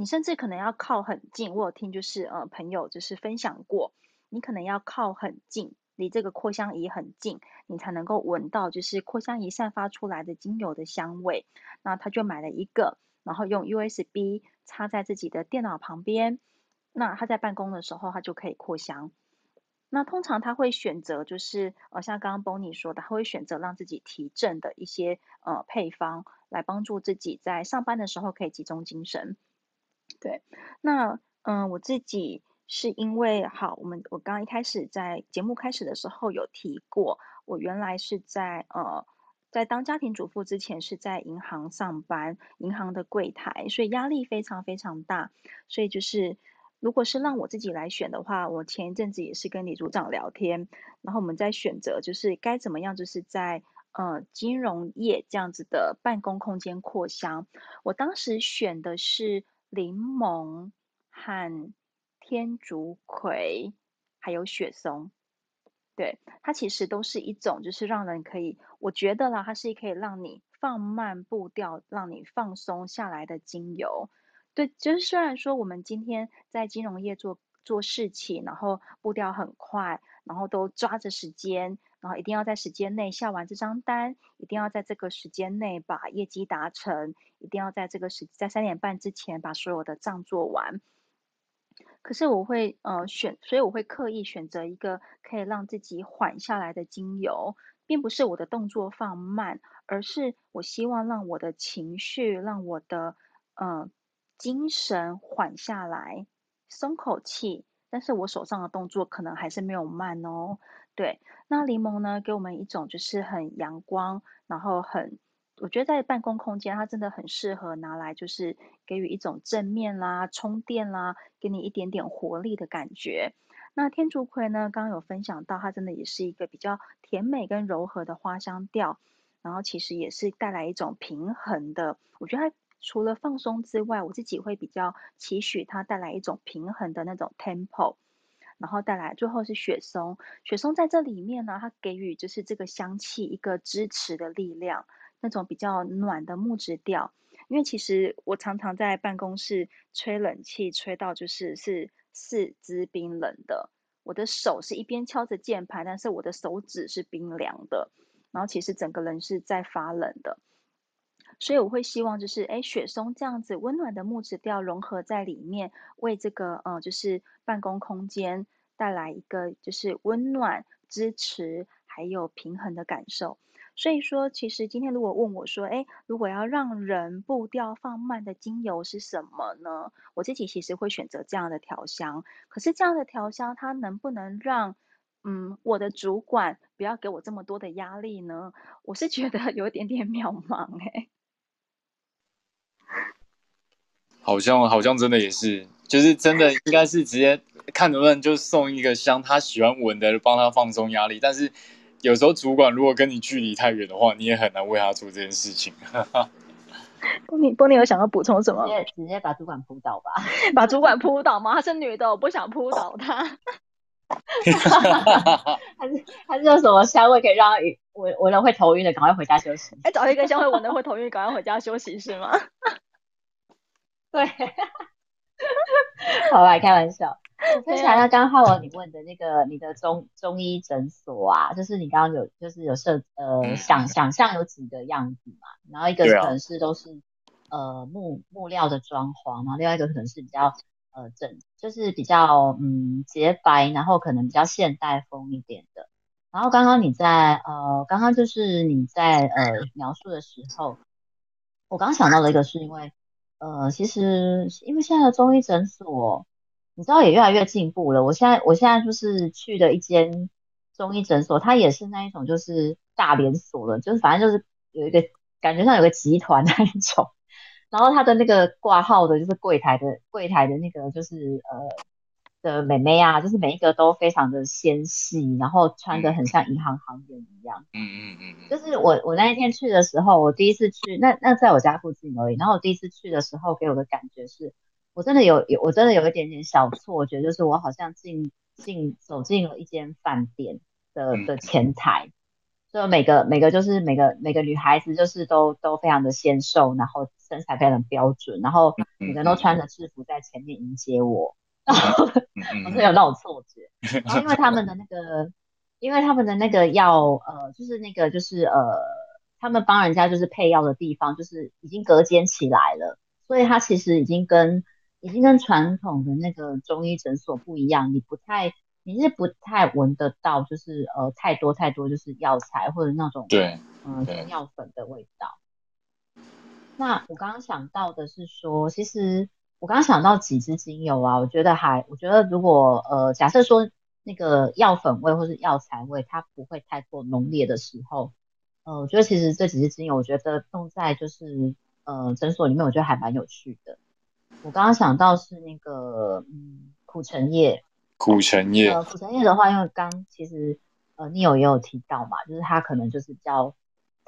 你甚至可能要靠很近，我有听就是呃朋友就是分享过，你可能要靠很近，离这个扩香仪很近，你才能够闻到就是扩香仪散发出来的精油的香味。那他就买了一个，然后用 USB 插在自己的电脑旁边，那他在办公的时候他就可以扩香。那通常他会选择就是呃像刚刚 Bonnie 说的，他会选择让自己提振的一些呃配方，来帮助自己在上班的时候可以集中精神。对，那嗯、我自己是因为好，我们我刚刚一开始在节目开始的时候有提过，我原来是在呃。在当家庭主妇之前是在银行上班，银行的柜台，所以压力非常非常大。所以就是，如果是让我自己来选的话，我前一阵子也是跟李组长聊天，然后我们在选择就是该怎么样，就是在呃金融业这样子的办公空间扩香。我当时选的是柠檬和天竺葵，还有雪松。对，它其实都是一种，就是让人可以，我觉得啦，它是可以让你放慢步调，让你放松下来的精油。对，就是虽然说我们今天在金融业做做事情，然后步调很快，然后都抓着时间，然后一定要在时间内下完这张单，一定要在这个时间内把业绩达成，一定要在这个时在三点半之前把所有的账做完。可是我会呃选，所以我会刻意选择一个可以让自己缓下来的精油，并不是我的动作放慢，而是我希望让我的情绪，让我的呃精神缓下来，松口气。但是我手上的动作可能还是没有慢哦。对，那柠檬呢，给我们一种就是很阳光，然后很。我觉得在办公空间，它真的很适合拿来，就是给予一种正面啦、充电啦，给你一点点活力的感觉。那天竺葵呢，刚刚有分享到，它真的也是一个比较甜美跟柔和的花香调，然后其实也是带来一种平衡的。我觉得它除了放松之外，我自己会比较期许它带来一种平衡的那种 tempo，然后带来最后是雪松，雪松在这里面呢，它给予就是这个香气一个支持的力量。那种比较暖的木质调，因为其实我常常在办公室吹冷气，吹到就是是四肢冰冷的。我的手是一边敲着键盘，但是我的手指是冰凉的，然后其实整个人是在发冷的。所以我会希望就是，哎，雪松这样子温暖的木质调融合在里面，为这个呃就是办公空间带来一个就是温暖、支持还有平衡的感受。所以说，其实今天如果问我说，哎，如果要让人步调放慢的精油是什么呢？我自己其实会选择这样的调香。可是这样的调香，它能不能让，嗯，我的主管不要给我这么多的压力呢？我是觉得 [laughs] 有点点渺茫哎。[laughs] 好像好像真的也是，就是真的应该是直接看能不能就送一个香，他喜欢闻的，帮他放松压力，但是。有时候主管如果跟你距离太远的话，你也很难为他做这件事情。[laughs] 波尼，波尼有想要补充什么？直接直接把主管扑倒吧，[laughs] 把主管扑倒吗？她是女的，我不想扑倒她。[laughs] 还是还是有什么香味可以让闻闻了会头晕的，赶快回家休息。哎，找一个香味闻了会头晕，赶快回家休息是吗？[laughs] 对，[laughs] 好吧开玩笑。我分享一下刚刚浩文你问的那个你的中中医诊所啊，就是你刚刚有就是有设呃想想象有几个样子嘛，然后一个可能是都是呃木木料的装潢，然后另外一个可能是比较呃整就是比较嗯洁白，然后可能比较现代风一点的。然后刚刚你在呃刚刚就是你在呃描述的时候，我刚想到的一个是因为呃其实因为现在的中医诊所。你知道也越来越进步了。我现在我现在就是去的一间中医诊所，它也是那一种就是大连锁的，就是反正就是有一个感觉上有个集团那一种。然后他的那个挂号的就是柜台的柜台的那个就是呃的美眉啊，就是每一个都非常的纤细，然后穿的很像银行行员一样。嗯嗯嗯。就是我我那一天去的时候，我第一次去，那那在我家附近而已。然后我第一次去的时候，给我的感觉是。我真的有有，我真的有一点点小错觉，就是我好像进进走进了一间饭店的的前台，就每个每个就是每个每个女孩子就是都都非常的纤瘦，然后身材非常标准，然后每个人都穿着制服在前面迎接我，然后 [laughs] 我是有那种错觉，[laughs] 然后因为他们的那个，因为他们的那个药呃，就是那个就是呃，他们帮人家就是配药的地方，就是已经隔间起来了，所以他其实已经跟已经跟传统的那个中医诊所不一样，你不太，你是不太闻得到，就是呃太多太多就是药材或者那种对，嗯中药粉的味道。那我刚刚想到的是说，其实我刚刚想到几支精油啊，我觉得还，我觉得如果呃假设说那个药粉味或是药材味，它不会太过浓烈的时候，呃，我觉得其实这几支精油，我觉得用在就是呃诊所里面，我觉得还蛮有趣的。我刚刚想到是那个嗯苦橙叶，苦橙叶，呃苦橙叶的话，因为刚其实呃 Neil 也有提到嘛，就是它可能就是比较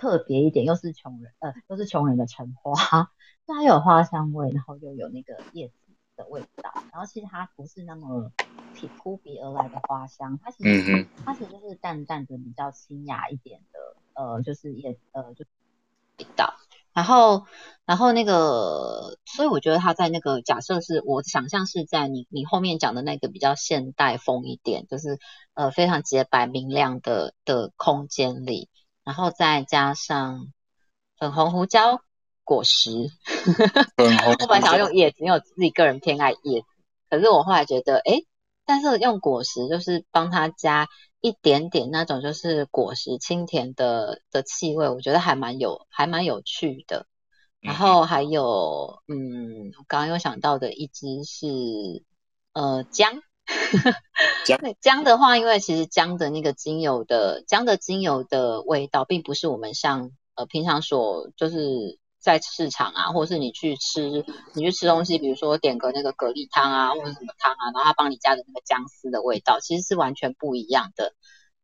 特别一点，又是穷人呃又是穷人的橙花，它有花香味，然后又有那个叶子的味道，然后其实它不是那么挺扑鼻而来的花香，它其实、嗯、它其实就是淡淡的比较清雅一点的呃就是叶呃就味道。然后，然后那个，所以我觉得他在那个假设是我想象是在你你后面讲的那个比较现代风一点，就是呃非常洁白明亮的的空间里，然后再加上粉红胡椒果实，粉红 [laughs] 我本来想要用叶子，因为我自己个人偏爱叶子，可是我后来觉得，哎，但是用果实就是帮他加。一点点那种就是果实清甜的的气味，我觉得还蛮有还蛮有趣的。然后还有，嗯，我刚刚又想到的一支是呃姜，姜姜的话，因为其实姜的那个精油的姜的精油的味道，并不是我们像呃平常所就是。在市场啊，或者是你去吃，你去吃东西，比如说点个那个蛤蜊汤啊，或者什么汤啊，然后他帮你加的那个姜丝的味道，其实是完全不一样的。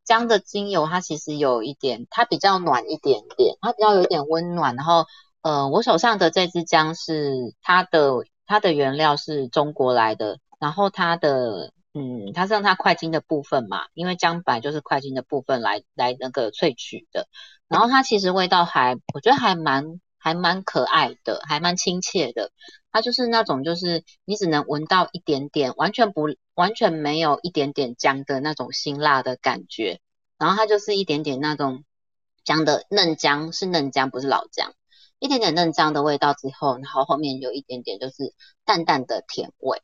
姜的精油它其实有一点，它比较暖一点点，它比较有点温暖。然后，呃，我手上的这支姜是它的它的原料是中国来的，然后它的嗯，它是用它块茎的部分嘛，因为姜白就是块茎的部分来来那个萃取的，然后它其实味道还我觉得还蛮。还蛮可爱的，还蛮亲切的。它就是那种，就是你只能闻到一点点，完全不完全没有一点点姜的那种辛辣的感觉。然后它就是一点点那种姜的嫩姜，是嫩姜，不是老姜，一点点嫩姜的味道之后，然后后面有一点点就是淡淡的甜味。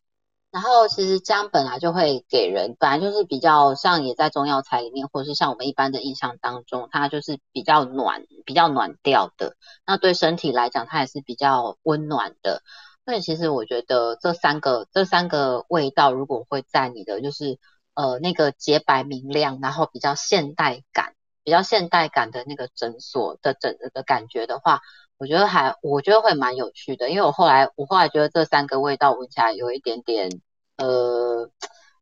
然后其实姜本来就会给人，本来就是比较像也在中药材里面，或者是像我们一般的印象当中，它就是比较暖、比较暖调的。那对身体来讲，它也是比较温暖的。所以其实我觉得这三个这三个味道，如果会在你的就是呃那个洁白明亮，然后比较现代感、比较现代感的那个诊所的诊的感觉的话。我觉得还，我觉得会蛮有趣的，因为我后来，我后来觉得这三个味道闻起来有一点点，呃，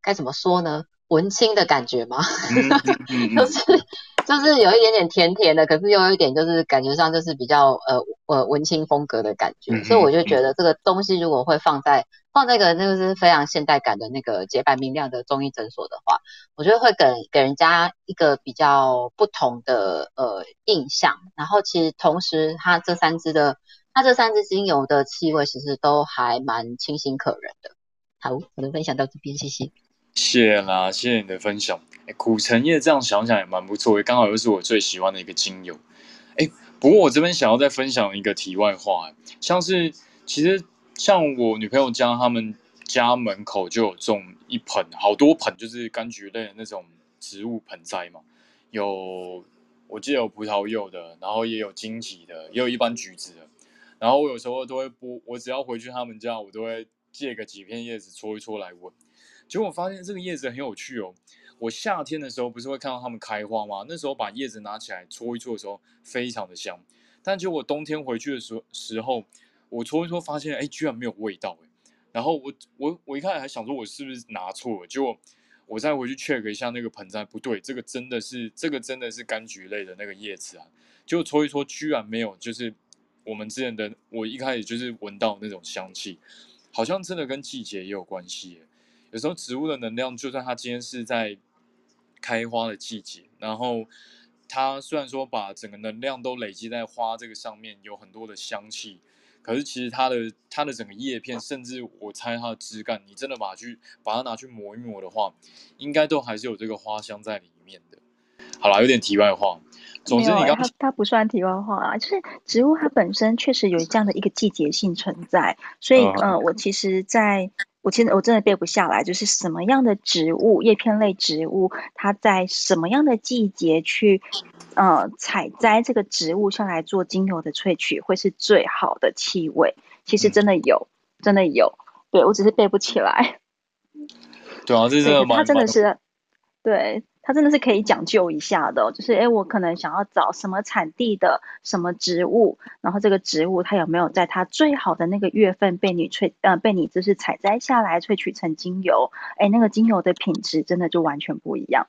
该怎么说呢？文青的感觉吗？[laughs] 就是就是有一点点甜甜的，可是又有一点就是感觉上就是比较呃呃文青风格的感觉，所以我就觉得这个东西如果会放在放在一个那个是非常现代感的那个洁白明亮的中医诊所的话，我觉得会给给人家一个比较不同的呃印象。然后其实同时它这三支的它这三支精油的气味其实都还蛮清新可人的。好，我的分享到这边，谢谢。谢啦，谢谢你的分享。哎，苦橙叶这样想想也蛮不错，刚好又是我最喜欢的一个精油。哎，不过我这边想要再分享一个题外话，像是其实像我女朋友家，他们家门口就有种一盆，好多盆，就是柑橘类的那种植物盆栽嘛。有，我记得有葡萄柚的，然后也有荆棘的，也有一般橘子的。然后我有时候都会剥，我只要回去他们家，我都会借个几片叶子搓一搓来闻。结果我发现这个叶子很有趣哦。我夏天的时候不是会看到它们开花吗？那时候把叶子拿起来搓一搓的时候，非常的香。但结果冬天回去的时候，时候我搓一搓，发现哎，居然没有味道哎。然后我我我一开始还想说，我是不是拿错了？结果我再回去 check 一下那个盆栽，不对，这个真的是这个真的是柑橘类的那个叶子啊。结果搓一搓，居然没有，就是我们之前的我一开始就是闻到那种香气，好像真的跟季节也有关系。有时候植物的能量，就算它今天是在开花的季节，然后它虽然说把整个能量都累积在花这个上面，有很多的香气，可是其实它的它的整个叶片，甚至我猜它的枝干，你真的把它去把它拿去磨一磨的话，应该都还是有这个花香在里。好啦，有点题外话。总之你刚刚，它它不算题外话啊，就是植物它本身确实有这样的一个季节性存在，所以呃，我其实在。我其实我真的背不下来，就是什么样的植物，叶片类植物，它在什么样的季节去，呃，采摘这个植物下来做精油的萃取，会是最好的气味。其实真的有，嗯、真的有，对，我只是背不起来。对啊，这是它真的是，对，它真的是可以讲究一下的，就是哎，我可能想要找什么产地的什么植物，然后这个植物它有没有在它最好的那个月份被你萃呃被你就是采摘下来萃取成精油，哎，那个精油的品质真的就完全不一样。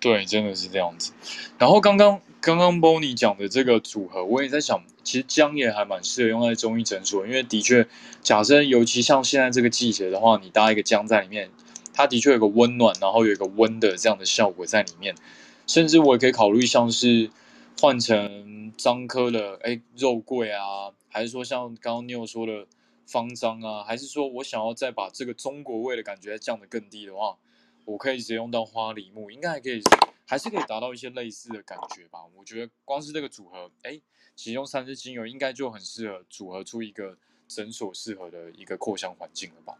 对，真的是这样子。然后刚刚刚刚 Bonnie 讲的这个组合，我也在想，其实姜也还蛮适合用在中医诊所，因为的确，假设尤其像现在这个季节的话，你搭一个姜在里面。它的确有个温暖，然后有一个温的这样的效果在里面，甚至我也可以考虑像是换成樟科的哎肉桂啊，还是说像刚刚你有说的方樟啊，还是说我想要再把这个中国味的感觉降得更低的话，我可以直接用到花梨木，应该还可以，还是可以达到一些类似的感觉吧。我觉得光是这个组合，哎，其中三支精油应该就很适合组合出一个诊所适合的一个扩香环境了吧。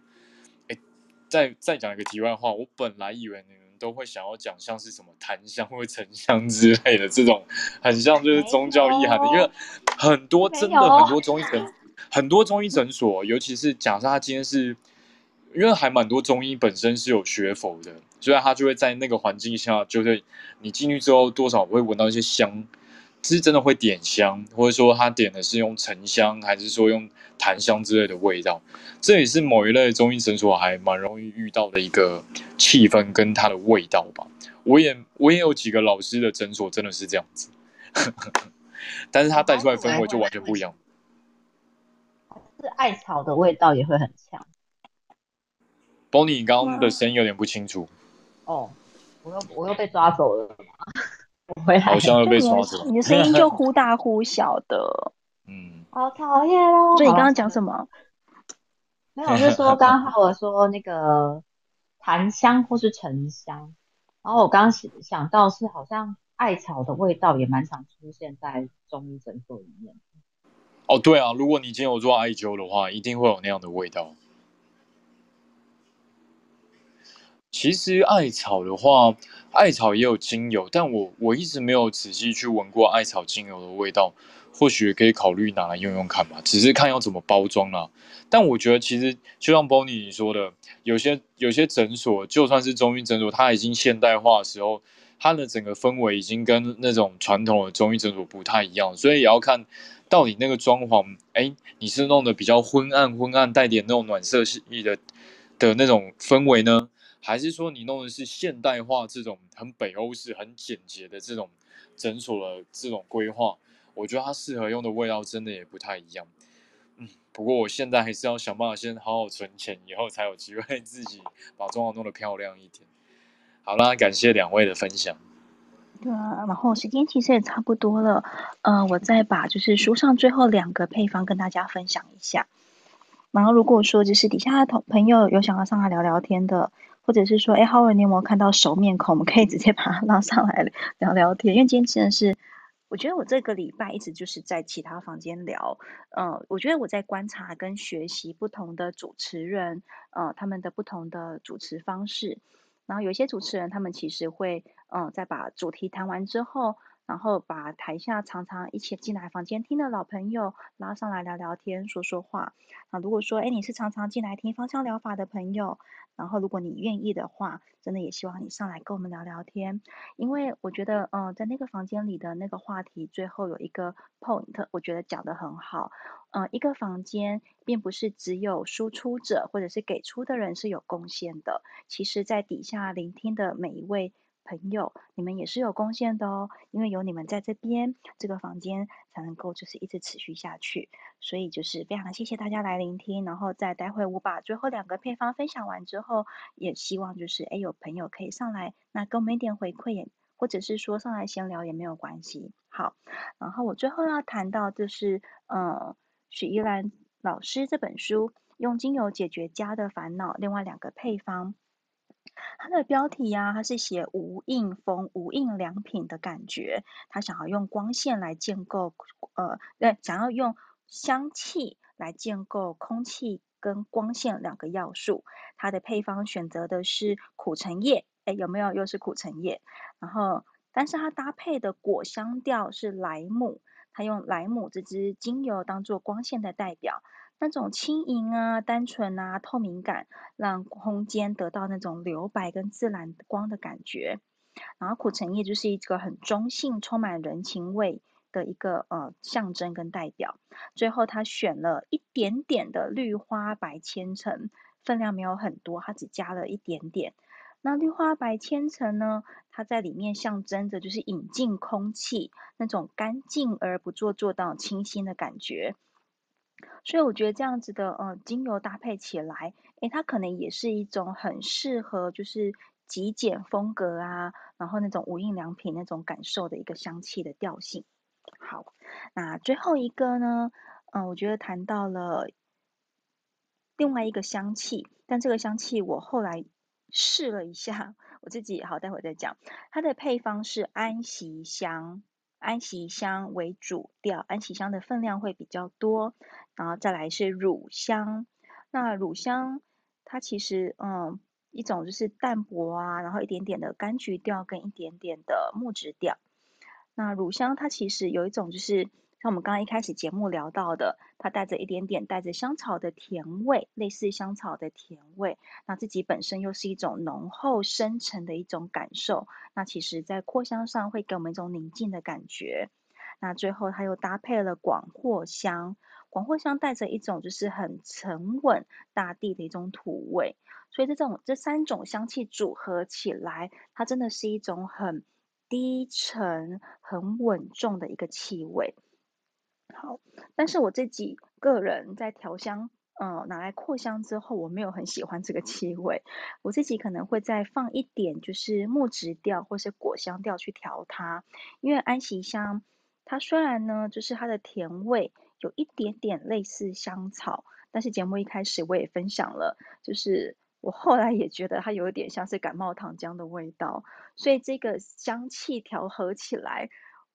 再再讲一个题外话，我本来以为你们都会想要讲像是什么檀香或沉香之类的这种，很像就是宗教意涵的，因为很多真的很多中医诊，很多中医诊所，尤其是假设他今天是，因为还蛮多中医本身是有学佛的，所以他就会在那个环境下，就是你进去之后多少会闻到一些香。是真的会点香，或者说他点的是用沉香，还是说用檀香之类的味道？这也是某一类中医诊所还蛮容易遇到的一个气氛跟它的味道吧。我也我也有几个老师的诊所真的是这样子，[laughs] 但是他带出来氛围就完全不一样。是艾草的味道也会很强。Bonnie，你刚刚的声音有点不清楚。哦，我又我又被抓走了吗？好像要被抓走，你的声音就忽大忽小的，[laughs] 嗯，好讨厌哦。所以你刚刚讲什么？没有，我是说刚好我说那个檀香或是沉香，然后我刚刚想到是好像艾草的味道也蛮常出现在中医诊所里面。哦，对啊，如果你今天有做艾灸的话，一定会有那样的味道。其实艾草的话，艾草也有精油，但我我一直没有仔细去闻过艾草精油的味道，或许可以考虑拿来用用看吧。只是看要怎么包装啦。但我觉得其实就像 Bonnie 你说的，有些有些诊所就算是中医诊所，它已经现代化的时候，它的整个氛围已经跟那种传统的中医诊所不太一样，所以也要看到底那个装潢，哎，你是弄得比较昏暗昏暗，带点那种暖色系的的那种氛围呢？还是说你弄的是现代化这种很北欧式、很简洁的这种诊所的这种规划？我觉得它适合用的味道真的也不太一样。嗯，不过我现在还是要想办法先好好存钱，以后才有机会自己把装潢弄得漂亮一点。好啦，感谢两位的分享。对啊，然后时间其实也差不多了。嗯、呃，我再把就是书上最后两个配方跟大家分享一下。然后如果说就是底下的同朋友有想要上来聊聊天的。或者是说，哎，Howard，你有没有看到熟面孔？我们可以直接把他 [laughs] 拉上来聊聊天。因为今天真的是，我觉得我这个礼拜一直就是在其他房间聊。嗯、我觉得我在观察跟学习不同的主持人，呃，他们的不同的主持方式。然后有些主持人，他们其实会，嗯、在把主题谈完之后。然后把台下常常一起进来房间听的老朋友拉上来聊聊天、说说话。啊，如果说哎你是常常进来听芳香疗法的朋友，然后如果你愿意的话，真的也希望你上来跟我们聊聊天。因为我觉得，嗯，在那个房间里的那个话题最后有一个 point，我觉得讲得很好。嗯，一个房间并不是只有输出者或者是给出的人是有贡献的，其实在底下聆听的每一位。朋友，你们也是有贡献的哦，因为有你们在这边，这个房间才能够就是一直持续下去。所以就是非常谢谢大家来聆听，然后在待会我把最后两个配方分享完之后，也希望就是哎有朋友可以上来，那给我们一点回馈，或者是说上来闲聊也没有关系。好，然后我最后要谈到就是呃许依兰老师这本书《用精油解决家的烦恼》，另外两个配方。它的标题呀、它是写无印风、无印良品的感觉。他想要用光线来建构，呃，对，想要用香气来建构空气跟光线两个要素。它的配方选择的是苦橙叶，哎，有没有？又是苦橙叶。然后，但是它搭配的果香调是莱姆，它用莱姆这支精油当做光线的代表。那种轻盈啊、单纯啊、透明感，让空间得到那种留白跟自然光的感觉。然后苦橙叶就是一个很中性、充满人情味的一个呃象征跟代表。最后他选了一点点的绿花白千层，分量没有很多，他只加了一点点。那绿花白千层呢，它在里面象征着就是引进空气，那种干净而不做作到清新的感觉。所以我觉得这样子的呃精油搭配起来，诶，它可能也是一种很适合就是。极简风格啊，然后那种无印良品那种感受的一个香气的调性。好，那最后一个呢，嗯，我觉得谈到了另外一个香气，但这个香气我后来试了一下，[laughs] 我自己好，待会再讲。它的配方是安息香，安息香为主调，安息香的分量会比较多，然后再来是乳香。那乳香它其实嗯。一种就是淡薄啊，然后一点点的柑橘调跟一点点的木质调。那乳香它其实有一种就是像我们刚刚一开始节目聊到的，它带着一点点带着香草的甜味，类似香草的甜味。那自己本身又是一种浓厚深沉的一种感受。那其实在扩香上会给我们一种宁静的感觉。那最后它又搭配了广藿香，广藿香带着一种就是很沉稳大地的一种土味。所以这种这三种香气组合起来，它真的是一种很低沉、很稳重的一个气味。好，但是我自己个人在调香，嗯、呃，拿来扩香之后，我没有很喜欢这个气味。我自己可能会再放一点，就是木质调或是果香调去调它。因为安息香，它虽然呢，就是它的甜味有一点点类似香草，但是节目一开始我也分享了，就是。我后来也觉得它有一点像是感冒糖浆的味道，所以这个香气调和起来，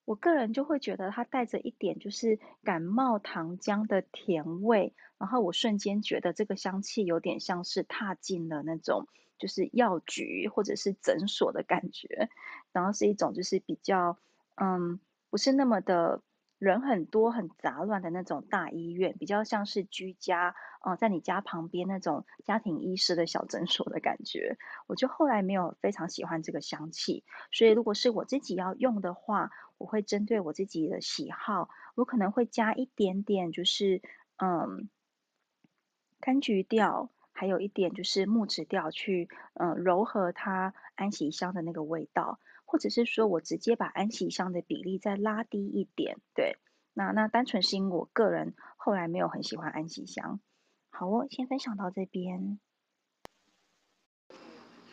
我个人就会觉得它带着一点就是感冒糖浆的甜味，然后我瞬间觉得这个香气有点像是踏进了那种就是药局或者是诊所的感觉，然后是一种就是比较嗯，不是那么的。人很多、很杂乱的那种大医院，比较像是居家，呃，在你家旁边那种家庭医师的小诊所的感觉。我就后来没有非常喜欢这个香气，所以如果是我自己要用的话，我会针对我自己的喜好，我可能会加一点点，就是嗯，柑橘调，还有一点就是木质调去，嗯，柔和它安息香的那个味道。或者是说我直接把安息香的比例再拉低一点，对，那那单纯是因为我个人后来没有很喜欢安息香。好哦，先分享到这边。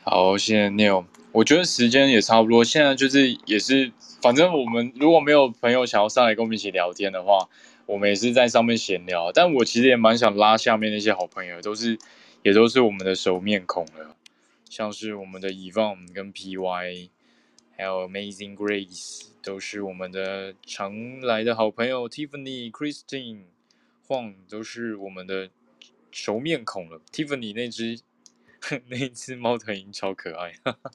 好，谢谢 Neil。我觉得时间也差不多，现在就是也是，反正我们如果没有朋友想要上来跟我们一起聊天的话，我们也是在上面闲聊。但我其实也蛮想拉下面那些好朋友，都是也都是我们的熟面孔了，像是我们的 Evon 跟 PY。还有 Amazing Grace 都是我们的常来的好朋友，Tiffany、Christine、晃都是我们的熟面孔了。Tiffany 那只 [laughs] 那只猫头鹰超可爱，哈哈。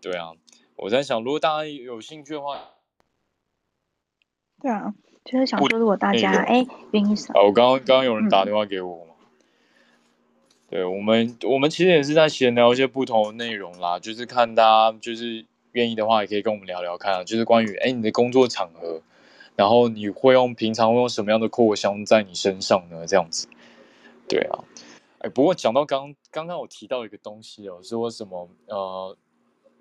对啊，我在想，如果大家有兴趣的话，对啊，就是想说，如果大家哎愿意上，我刚刚刚刚有人打电话给我。嗯对我们，我们其实也是在闲聊一些不同的内容啦，就是看大家就是愿意的话，也可以跟我们聊聊看，就是关于哎你的工作场合，然后你会用平常会用什么样的扩香在你身上呢？这样子，对啊，哎，不过讲到刚刚刚我提到一个东西哦，说什么呃，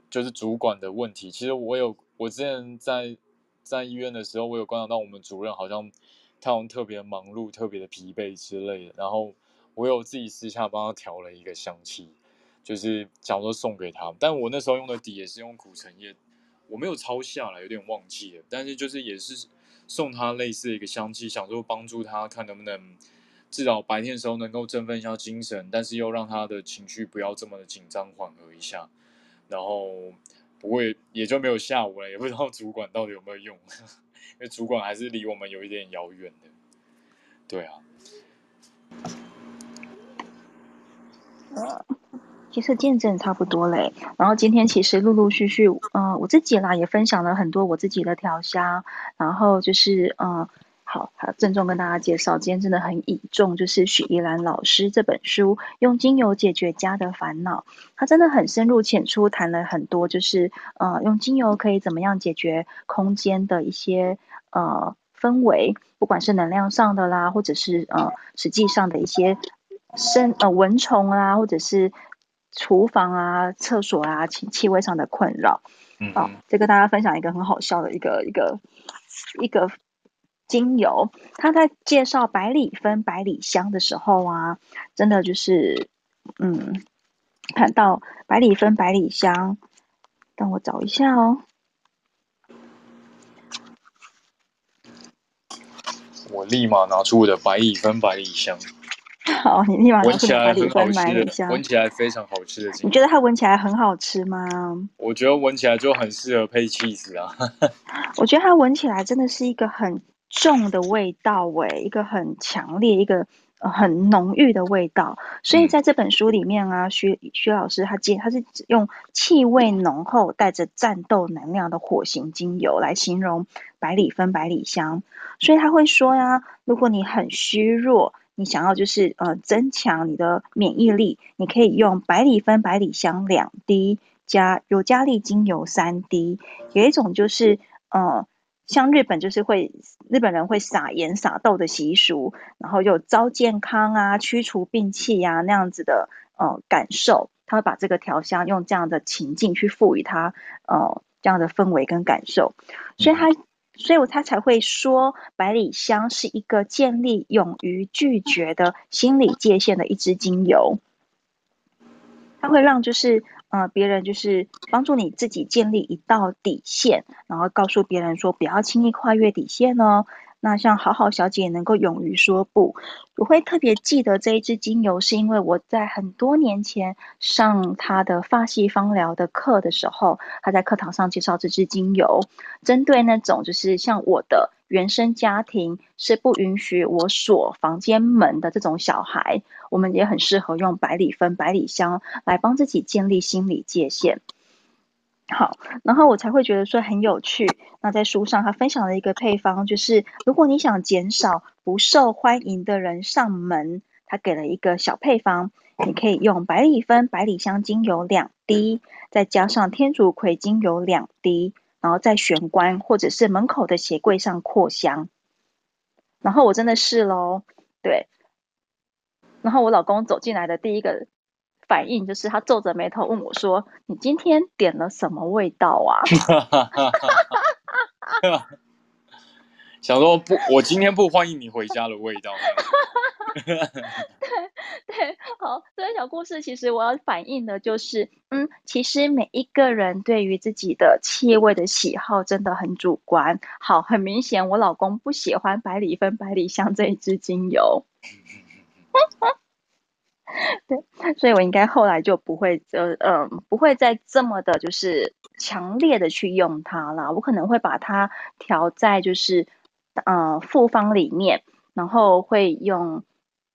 就是主管的问题，其实我有我之前在在医院的时候，我有观察到我们主任好像他好像特别忙碌，特别的疲惫之类的，然后。我有自己私下帮他调了一个香气，就是想说送给他，但我那时候用的底也是用苦橙叶，我没有抄下来，有点忘记了。但是就是也是送他类似的一个香气，想说帮助他看能不能至少白天的时候能够振奋一下精神，但是又让他的情绪不要这么的紧张，缓和一下。然后不会也就没有下午了，也不知道主管到底有没有用，[laughs] 因为主管还是离我们有一点遥远的。对啊。其实见证差不多嘞。然后今天其实陆陆续续，嗯、我自己啦也分享了很多我自己的调香，然后就是嗯、好，好，郑重跟大家介绍，今天真的很倚重，就是许依兰老师这本书《用精油解决家的烦恼》，他真的很深入浅出，谈了很多，就是呃，用精油可以怎么样解决空间的一些呃氛围，不管是能量上的啦，或者是呃实际上的一些生呃蚊虫啊，或者是厨房啊、厕所啊气气味上的困扰。嗯，好，再跟大家分享一个很好笑的一个一个一个。精油，他在介绍百里芬百里香的时候啊，真的就是，嗯，看到百里芬百里香，等我找一下哦。我立马拿出我的百里芬百里香。好，你立马拿出百里芬百里香，闻起来非常好吃的。你觉得它闻起来很好吃吗？我觉得闻起来就很适合配起司啊。[laughs] 我觉得它闻起来真的是一个很。重的味道，诶，一个很强烈、一个很浓郁的味道。所以在这本书里面啊，徐徐老师他介他是用气味浓厚、带着战斗能量的火型精油来形容百里芬百里香。所以他会说呀、啊，如果你很虚弱，你想要就是呃增强你的免疫力，你可以用百里芬百里香两滴加尤加利精油三滴。有一种就是呃。像日本就是会日本人会撒盐撒豆的习俗，然后又招健康啊、驱除病气呀、啊、那样子的呃感受，他会把这个调香用这样的情境去赋予它呃这样的氛围跟感受，所以他所以我他才会说百里香是一个建立勇于拒绝的心理界限的一支精油，它会让就是。呃，别人就是帮助你自己建立一道底线，然后告诉别人说不要轻易跨越底线哦。那像好好小姐能够勇于说不，我会特别记得这一支精油，是因为我在很多年前上她的发系芳疗的课的时候，她在课堂上介绍这支精油，针对那种就是像我的原生家庭是不允许我锁房间门的这种小孩，我们也很适合用百里芬、百里香来帮自己建立心理界限。好，然后我才会觉得说很有趣。那在书上他分享了一个配方，就是如果你想减少不受欢迎的人上门，他给了一个小配方，你可以用百里芬、百里香精油两滴，再加上天竺葵精油两滴，然后在玄关或者是门口的鞋柜上扩香。然后我真的试喽，对。然后我老公走进来的第一个。反应就是他皱着眉头问我说：“你今天点了什么味道啊？” [laughs] 想说不，我今天不欢迎你回家的味道。[laughs] 对 [laughs] 对，好，这个小故事其实我要反映的就是，嗯，其实每一个人对于自己的气味的喜好真的很主观。好，很明显，我老公不喜欢百里芬、百里香这一支精油。[laughs] 对，所以我应该后来就不会，呃，嗯，不会再这么的，就是强烈的去用它了。我可能会把它调在，就是，呃，复方里面，然后会用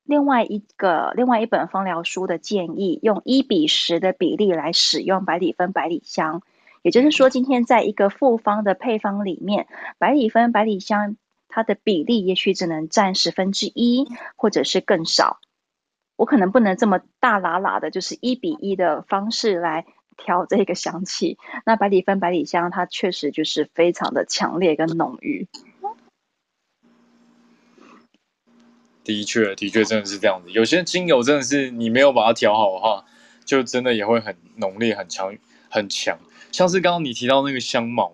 另外一个、另外一本芳疗书的建议，用一比十的比例来使用百里芬、百里香。也就是说，今天在一个复方的配方里面，百里芬、百里香它的比例也许只能占十分之一，或者是更少。我可能不能这么大喇喇的，就是一比一的方式来调这个香气。那百里芬、百里香，它确实就是非常的强烈跟浓郁。的确，的确真的是这样子。有些精油真的是你没有把它调好的话，就真的也会很浓烈、很强、很强。像是刚刚你提到那个香茅，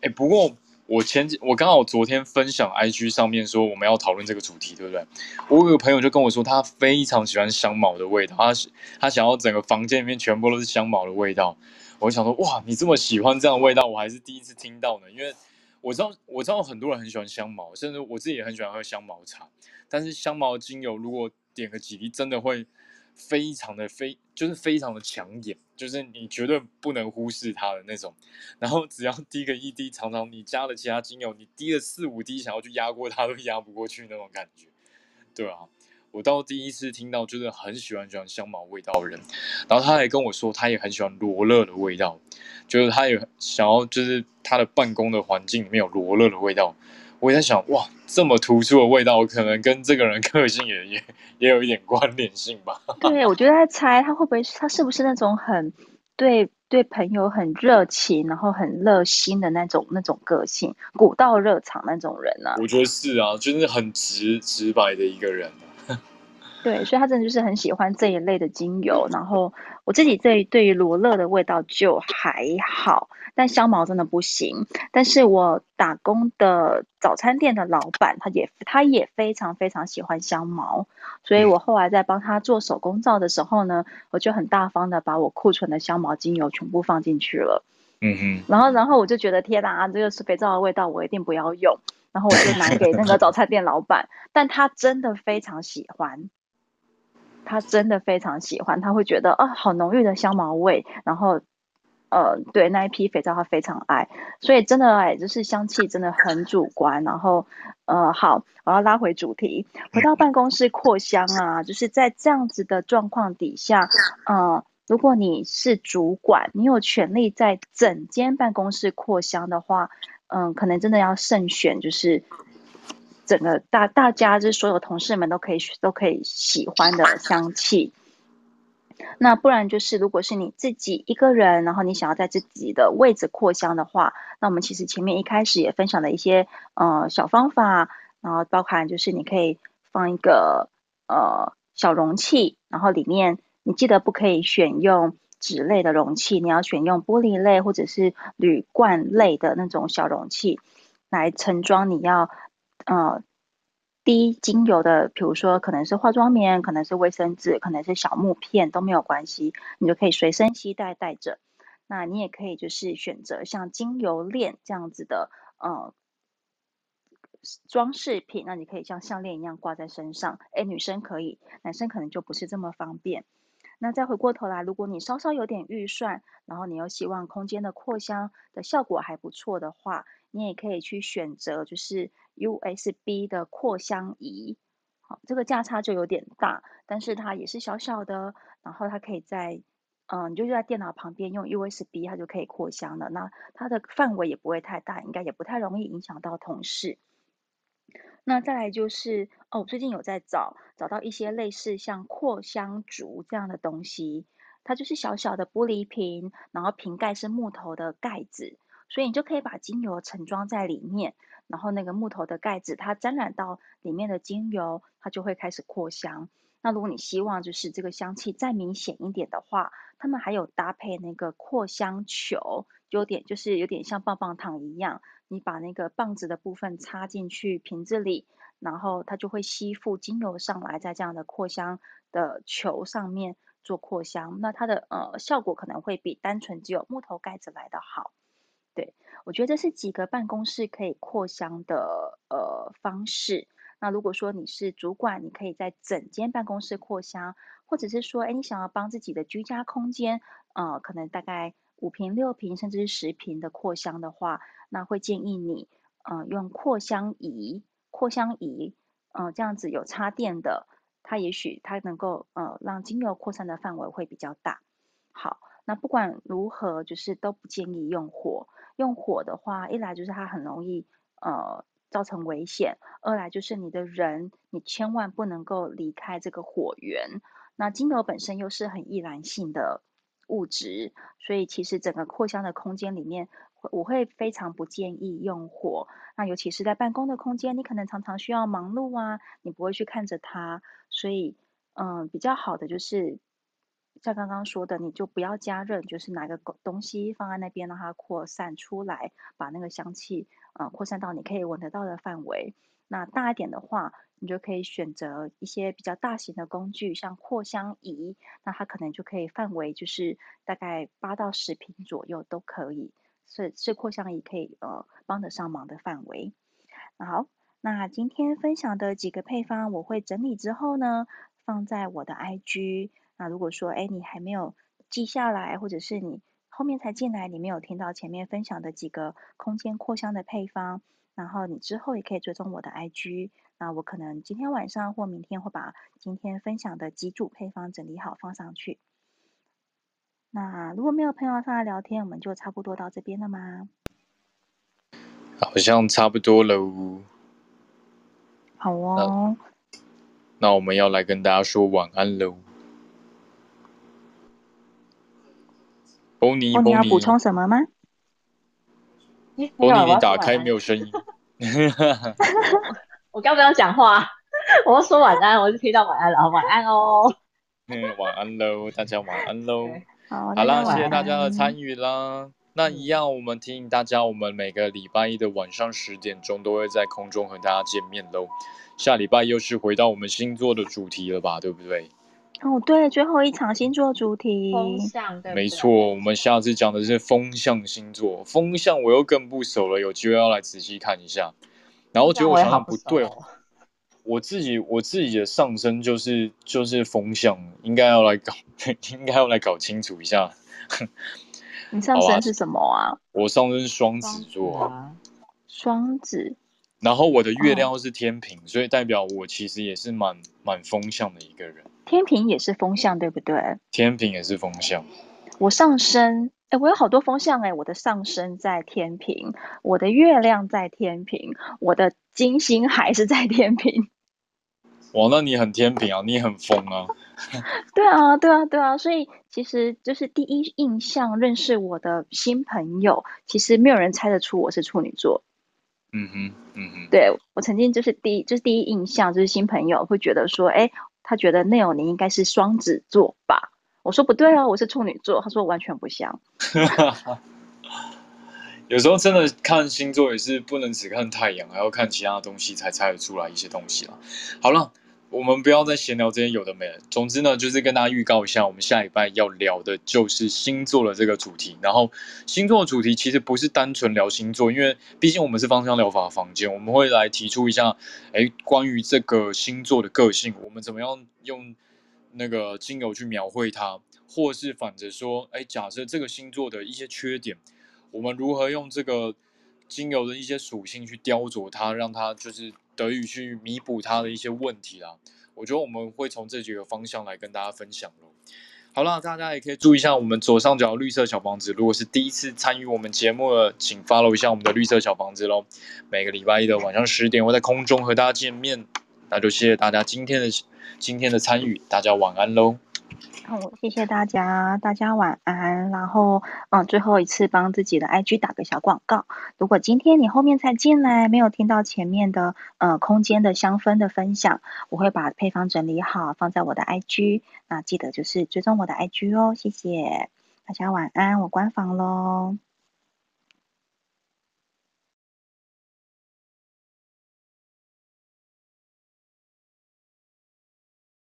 哎，不过。我前几我刚好昨天分享 IG 上面说我们要讨论这个主题，对不对？我有个朋友就跟我说，他非常喜欢香茅的味道，他他想要整个房间里面全部都是香茅的味道。我想说，哇，你这么喜欢这样的味道，我还是第一次听到呢。因为我知道我知道很多人很喜欢香茅，甚至我自己也很喜欢喝香茅茶。但是香茅精油如果点个几滴，真的会。非常的非就是非常的抢眼，就是你绝对不能忽视它的那种。然后只要滴个一滴，常常你加了其他精油，你滴了四五滴，想要去压过它都压不过去那种感觉，对啊。我到第一次听到就是很喜欢喜欢香茅味道的人，然后他还跟我说他也很喜欢罗勒的味道，就是他也想要就是他的办公的环境里面有罗勒的味道。我在想，哇，这么突出的味道，可能跟这个人个性也也也有一点关联性吧。对，我觉得在猜他会不会，他是不是那种很对对朋友很热情，然后很热心的那种那种个性，古道热肠那种人呢、啊？我觉得是啊，就是很直直白的一个人。[laughs] 对，所以他真的就是很喜欢这一类的精油。然后我自己对对于罗勒的味道就还好，但香茅真的不行。但是我打工的早餐店的老板，他也他也非常非常喜欢香茅，所以我后来在帮他做手工皂的时候呢，我就很大方的把我库存的香茅精油全部放进去了。嗯哼。然后然后我就觉得天哪，这个是肥皂的味道，我一定不要用。然后我就拿给那个早餐店老板，但他真的非常喜欢。他真的非常喜欢，他会觉得啊，好浓郁的香茅味，然后，呃，对那一批肥皂他非常爱，所以真的哎，就是香气真的很主观。然后，呃，好，我要拉回主题，回到办公室扩香啊，就是在这样子的状况底下，呃，如果你是主管，你有权利在整间办公室扩香的话，嗯、可能真的要慎选，就是。整个大大家就是所有同事们都可以都可以喜欢的香气，那不然就是如果是你自己一个人，然后你想要在自己的位置扩香的话，那我们其实前面一开始也分享了一些呃小方法，然后包含就是你可以放一个呃小容器，然后里面你记得不可以选用纸类的容器，你要选用玻璃类或者是铝罐类的那种小容器来盛装你要。呃，滴精油的，比如说可能是化妆棉，可能是卫生纸，可能是小木片都没有关系，你就可以随身携带带着。那你也可以就是选择像精油链这样子的呃装饰品，那你可以像项链一样挂在身上。诶，女生可以，男生可能就不是这么方便。那再回过头来，如果你稍稍有点预算，然后你又希望空间的扩香的效果还不错的话，你也可以去选择就是 USB 的扩香仪。好，这个价差就有点大，但是它也是小小的，然后它可以在嗯，你就在电脑旁边用 USB，它就可以扩香了。那它的范围也不会太大，应该也不太容易影响到同事。那再来就是哦，最近有在找找到一些类似像扩香烛这样的东西，它就是小小的玻璃瓶，然后瓶盖是木头的盖子，所以你就可以把精油盛装在里面，然后那个木头的盖子它沾染到里面的精油，它就会开始扩香。那如果你希望就是这个香气再明显一点的话，他们还有搭配那个扩香球，有点就是有点像棒棒糖一样。你把那个棒子的部分插进去瓶子里，然后它就会吸附精油上来，在这样的扩香的球上面做扩香。那它的呃效果可能会比单纯只有木头盖子来的好。对，我觉得这是几个办公室可以扩香的呃方式。那如果说你是主管，你可以在整间办公室扩香，或者是说，哎，你想要帮自己的居家空间，呃，可能大概。五平、六平，甚至是十平的扩香的话，那会建议你，呃，用扩香仪。扩香仪，呃，这样子有插电的，它也许它能够，呃，让精油扩散的范围会比较大。好，那不管如何，就是都不建议用火。用火的话，一来就是它很容易，呃，造成危险；二来就是你的人，你千万不能够离开这个火源。那精油本身又是很易燃性的。物质，所以其实整个扩香的空间里面，我会非常不建议用火。那尤其是在办公的空间，你可能常常需要忙碌啊，你不会去看着它，所以嗯，比较好的就是像刚刚说的，你就不要加热，就是拿个东西放在那边，让它扩散出来，把那个香气呃扩散到你可以闻得到的范围。那大一点的话，你就可以选择一些比较大型的工具，像扩香仪，那它可能就可以范围就是大概八到十瓶左右都可以，是是扩香仪可以呃帮得上忙的范围。好，那今天分享的几个配方，我会整理之后呢，放在我的 IG。那如果说哎你还没有记下来，或者是你后面才进来，你没有听到前面分享的几个空间扩香的配方。然后你之后也可以追踪我的 IG，那我可能今天晚上或明天会把今天分享的几组配方整理好放上去。那如果没有朋友上来聊天，我们就差不多到这边了吗？好像差不多喽。好哦。那我们要来跟大家说晚安喽。欧尼，你要补充什么吗？欧尼，你打开没有声音。[laughs] 我刚不要讲话，[laughs] 我要说晚安，我就听到晚安了，晚安哦。[laughs] 嗯，晚安喽，大家晚安喽。好，好啦，谢谢大家的参与啦。那一样，我们提醒大家，我们每个礼拜一的晚上十点钟都会在空中和大家见面喽。下礼拜又是回到我们星座的主题了吧，对不对？哦，对，最后一场星座主题，风象，对，没错，我们下次讲的是风象星座。风象我又更不熟了，有机会要来仔细看一下。然后觉得我想想不对，我自己我自己的上升就是就是风象，应该要来搞，[laughs] 应该要来搞清楚一下。你上升是什么啊？我上升双子座，双子。然后我的月亮又是天平，哦，所以代表我其实也是蛮蛮风向的一个人。天平也是风向，对不对？天平也是风向。我上升，哎，我有好多风向哎，我的上升在天平，我的月亮在天平，我的金星还是在天平。[laughs] 哇，那你很天平啊，你很疯啊。[laughs] 对啊，对啊，对啊，所以其实就是第一印象认识我的新朋友，其实没有人猜得出我是处女座。嗯哼，嗯哼，对，我曾经就是第一，就是第一印象就是新朋友会觉得说，哎，他觉得 Neil 你应该是双子座吧？我说不对哦，我是处女座。他说完全不像。[laughs] 有时候真的看星座也是不能只看太阳，还要看其他东西才猜得出来一些东西了。好了。我们不要再闲聊这些有的没的。总之呢，就是跟大家预告一下，我们下礼拜要聊的就是星座的这个主题。然后，星座的主题其实不是单纯聊星座，因为毕竟我们是芳香疗法房间，我们会来提出一下，哎，关于这个星座的个性，我们怎么样用那个精油去描绘它，或是反着说，哎，假设这个星座的一些缺点，我们如何用这个精油的一些属性去雕琢它，让它就是。得以去弥补他的一些问题啦，我觉得我们会从这几个方向来跟大家分享喽。好了，大家也可以注意一下我们左上角绿色小房子，如果是第一次参与我们节目的，请 follow 一下我们的绿色小房子喽。每个礼拜一的晚上十点，我在空中和大家见面，那就谢谢大家今天的今天的参与，大家晚安喽。好，谢谢大家，大家晚安。然后，嗯，最后一次帮自己的 IG 打个小广告。如果今天你后面才进来，没有听到前面的呃空间的香氛的分享，我会把配方整理好，放在我的 IG。那记得就是追踪我的 IG 哦，谢谢大家晚安，我关房喽。